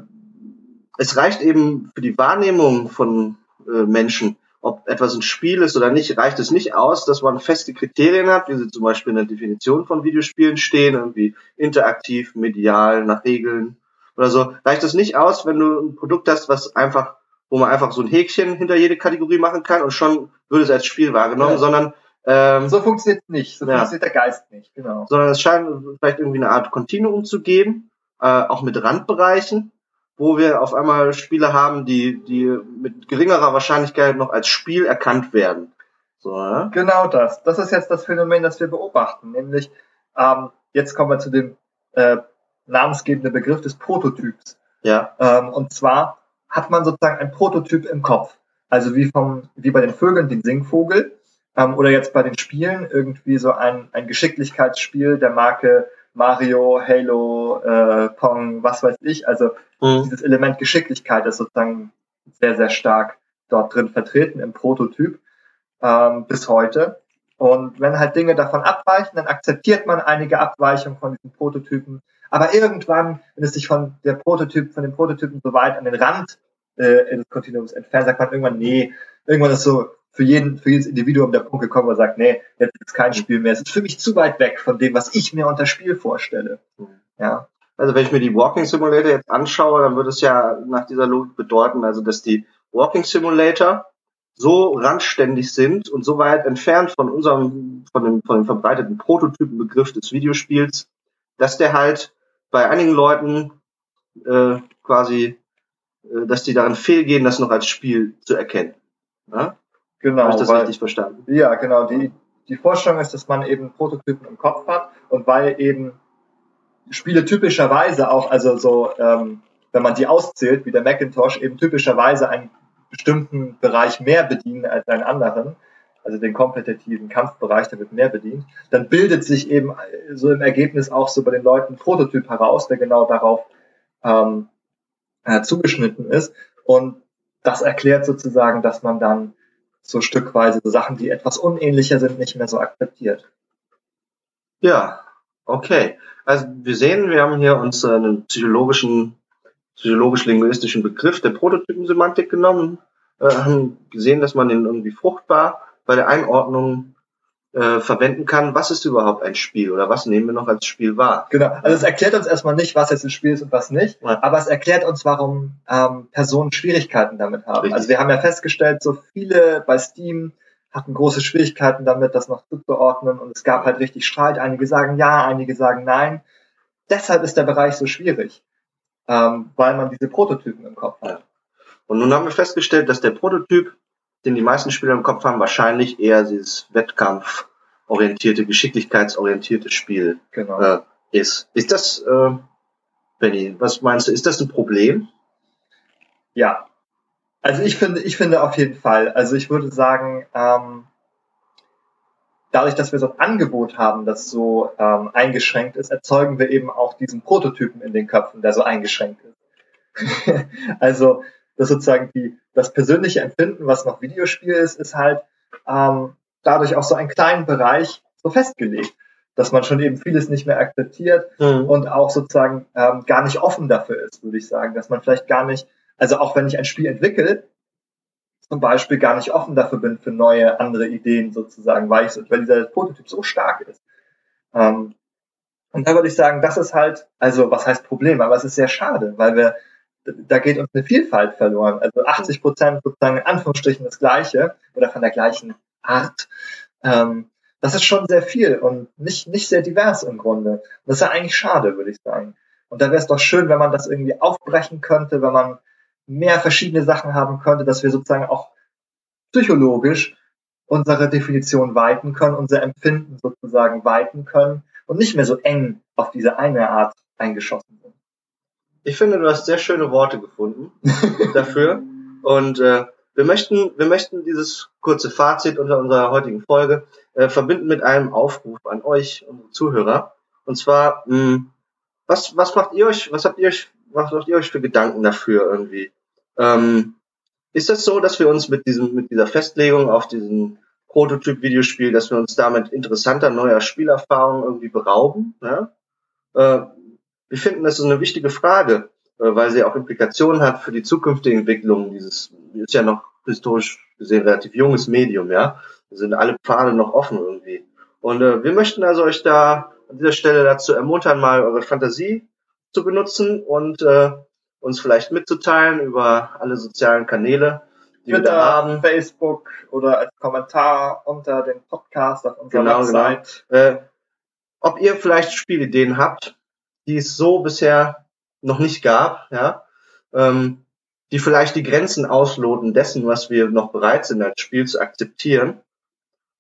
es reicht eben für die Wahrnehmung von äh, Menschen, ob etwas ein Spiel ist oder nicht, reicht es nicht aus, dass man feste Kriterien hat, wie sie zum Beispiel in der Definition von Videospielen stehen, irgendwie interaktiv, medial, nach Regeln oder so. Reicht es nicht aus, wenn du ein Produkt hast, was einfach, wo man einfach so ein Häkchen hinter jede Kategorie machen kann und schon würde es als Spiel wahrgenommen, Ja. sondern ähm, So funktioniert nicht, so Ja. funktioniert der Geist nicht, genau. sondern es scheint vielleicht irgendwie eine Art Kontinuum zu geben, äh, auch mit Randbereichen, wo wir auf einmal Spiele haben, die, die mit geringerer Wahrscheinlichkeit noch als Spiel erkannt werden. So, ja? Genau das. Das ist jetzt das Phänomen, das wir beobachten. Nämlich, ähm, jetzt kommen wir zu dem äh, namensgebenden Begriff des Prototyps. ja. Ähm, und zwar hat man sozusagen ein Prototyp im Kopf. Also wie vom, wie bei den Vögeln, den Singvogel, ähm, oder jetzt bei den Spielen irgendwie so ein, ein Geschicklichkeitsspiel der Marke Mario, Halo, äh, Pong, was weiß ich. Also Mhm. dieses Element Geschicklichkeit ist sozusagen sehr, sehr stark dort drin vertreten im Prototyp ähm, bis heute. Und wenn halt Dinge davon abweichen, dann akzeptiert man einige Abweichungen von diesen Prototypen. Aber irgendwann, wenn es sich von der Prototyp, von den Prototypen so weit an den Rand äh, des Kontinuums entfernt, sagt man irgendwann, nee, irgendwann ist so für jeden, für jedes Individuum der Punkt gekommen, wo man sagt, nee, jetzt ist kein Spiel mehr. Es ist für mich zu weit weg von dem, was ich mir unter Spiel vorstelle. Ja. Also wenn ich mir die Walking Simulator jetzt anschaue, dann würde es ja nach dieser Logik bedeuten, also dass die Walking Simulator so randständig sind und so weit entfernt von unserem, von dem, von dem verbreiteten Prototypenbegriff des Videospiels, dass der halt bei einigen Leuten äh, quasi, äh, dass die darin fehlgehen, das noch als Spiel zu erkennen. Ja? Genau. Habe ich das weil- richtig verstanden? Ja, genau. Die, die Vorstellung ist, dass man eben Prototypen im Kopf hat und weil eben Spiele typischerweise auch, also so, ähm, wenn man die auszählt, wie der Macintosh, eben typischerweise einen bestimmten Bereich mehr bedienen als einen anderen, also den kompetitiven Kampfbereich, der wird mehr bedient, dann bildet sich eben so im Ergebnis auch so bei den Leuten ein Prototyp heraus, der genau darauf ähm, äh, zugeschnitten ist. Und das erklärt sozusagen, dass man dann so stückweise Sachen, die etwas unähnlicher sind, nicht mehr so akzeptiert. Ja, okay. Also wir sehen, wir haben hier uns äh, einen psychologischen, psychologisch-linguistischen Begriff der Prototypensemantik genommen, äh, haben gesehen, dass man den irgendwie fruchtbar bei der Einordnung äh, verwenden kann. Was ist überhaupt ein Spiel oder was nehmen wir noch als Spiel wahr? Genau. Also es erklärt uns erstmal nicht, was jetzt ein Spiel ist und was nicht, Ja. aber es erklärt uns, warum ähm, Personen Schwierigkeiten damit haben. Richtig. Also wir haben ja festgestellt, so viele bei Steam hatten große Schwierigkeiten damit, das noch zuzuordnen und es gab halt richtig Streit. Einige sagen ja, einige sagen nein. Deshalb ist der Bereich so schwierig, ähm, weil man diese Prototypen im Kopf hat. Und nun haben wir festgestellt, dass der Prototyp, den die meisten Spieler im Kopf haben, wahrscheinlich eher dieses Wettkampforientierte, geschicklichkeitsorientierte Spiel Genau. äh, ist. Ist das, äh, Benny, was meinst du, ist das ein Problem? Ja. Also ich finde, ich finde auf jeden Fall. Also ich würde sagen, ähm, dadurch, dass wir so ein Angebot haben, das so ähm, eingeschränkt ist, erzeugen wir eben auch diesen Prototypen in den Köpfen, der so eingeschränkt ist. also dass sozusagen die, das persönliche Empfinden, was noch Videospiel ist, ist halt ähm, dadurch auch so einen kleinen Bereich so festgelegt, dass man schon eben vieles nicht mehr akzeptiert mhm. und auch sozusagen ähm, gar nicht offen dafür ist, würde ich sagen, dass man vielleicht gar nicht, also auch wenn ich ein Spiel entwickle, zum Beispiel gar nicht offen dafür bin für neue, andere Ideen sozusagen, weil, ich, weil dieser Prototyp so stark ist. Ähm, und da würde ich sagen, das ist halt, also was heißt Problem, aber es ist sehr schade, weil wir, da geht uns eine Vielfalt verloren. Also 80 Prozent sozusagen in Anführungsstrichen das Gleiche oder von der gleichen Art. Ähm, das ist schon sehr viel und nicht, nicht sehr divers im Grunde. das ist ja eigentlich schade, würde ich sagen. Und da wäre es doch schön, wenn man das irgendwie aufbrechen könnte, wenn man mehr verschiedene Sachen haben könnte, dass wir sozusagen auch psychologisch unsere Definition weiten können, unser Empfinden sozusagen weiten können und nicht mehr so eng auf diese eine Art eingeschossen sind. Ich finde, du hast sehr schöne Worte gefunden dafür. Und äh, wir möchten, wir möchten dieses kurze Fazit unter unserer heutigen Folge äh, verbinden mit einem Aufruf an euch, unsere Zuhörer. Und zwar, mh, hm, was, was macht ihr euch, was habt ihr euch, was macht ihr euch für Gedanken dafür irgendwie? Ähm, ist das so, dass wir uns mit diesem, mit dieser Festlegung auf diesen Prototyp-Videospiel, dass wir uns damit interessanter neuer Spielerfahrungen irgendwie berauben? Ja? Äh, wir finden, das ist eine wichtige Frage, äh, weil sie auch Implikationen hat für die zukünftige Entwicklung dieses, ist ja noch historisch gesehen relativ junges Medium, ja. Da sind alle Pfade noch offen irgendwie. Und äh, wir möchten also euch da an dieser Stelle dazu ermuntern, mal eure Fantasie zu benutzen und äh, uns vielleicht mitzuteilen über alle sozialen Kanäle, die Twitter, wir da haben. Facebook oder als Kommentar unter dem Podcast auf unserer genau, genau. Website. Genau. Äh, ob ihr vielleicht Spielideen habt, die es so bisher noch nicht gab, ja, ähm, die vielleicht die Grenzen ausloten dessen, was wir noch bereit sind als Spiel zu akzeptieren.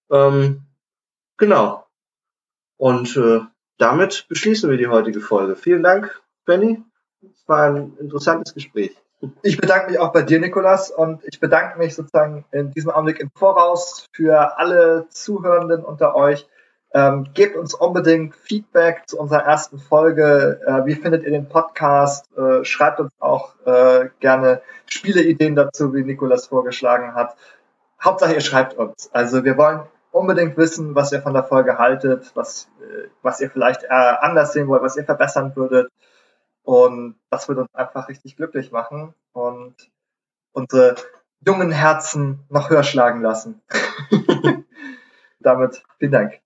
Ähm, genau. Und äh, damit beschließen wir die heutige Folge. Vielen Dank, Benny. Es war ein interessantes Gespräch. Ich bedanke mich auch bei dir, Nikolas, und ich bedanke mich sozusagen in diesem Augenblick im Voraus für alle Zuhörenden unter euch. Ähm, gebt uns unbedingt Feedback zu unserer ersten Folge. Äh, wie findet ihr den Podcast? Äh, schreibt uns auch äh, gerne Spieleideen dazu, wie Nikolas vorgeschlagen hat. Hauptsache, ihr schreibt uns. Also wir wollen unbedingt wissen, was ihr von der Folge haltet, was, äh, was ihr vielleicht äh, anders sehen wollt, was ihr verbessern würdet. Und das wird uns einfach richtig glücklich machen und unsere jungen Herzen noch höher schlagen lassen. Damit vielen Dank.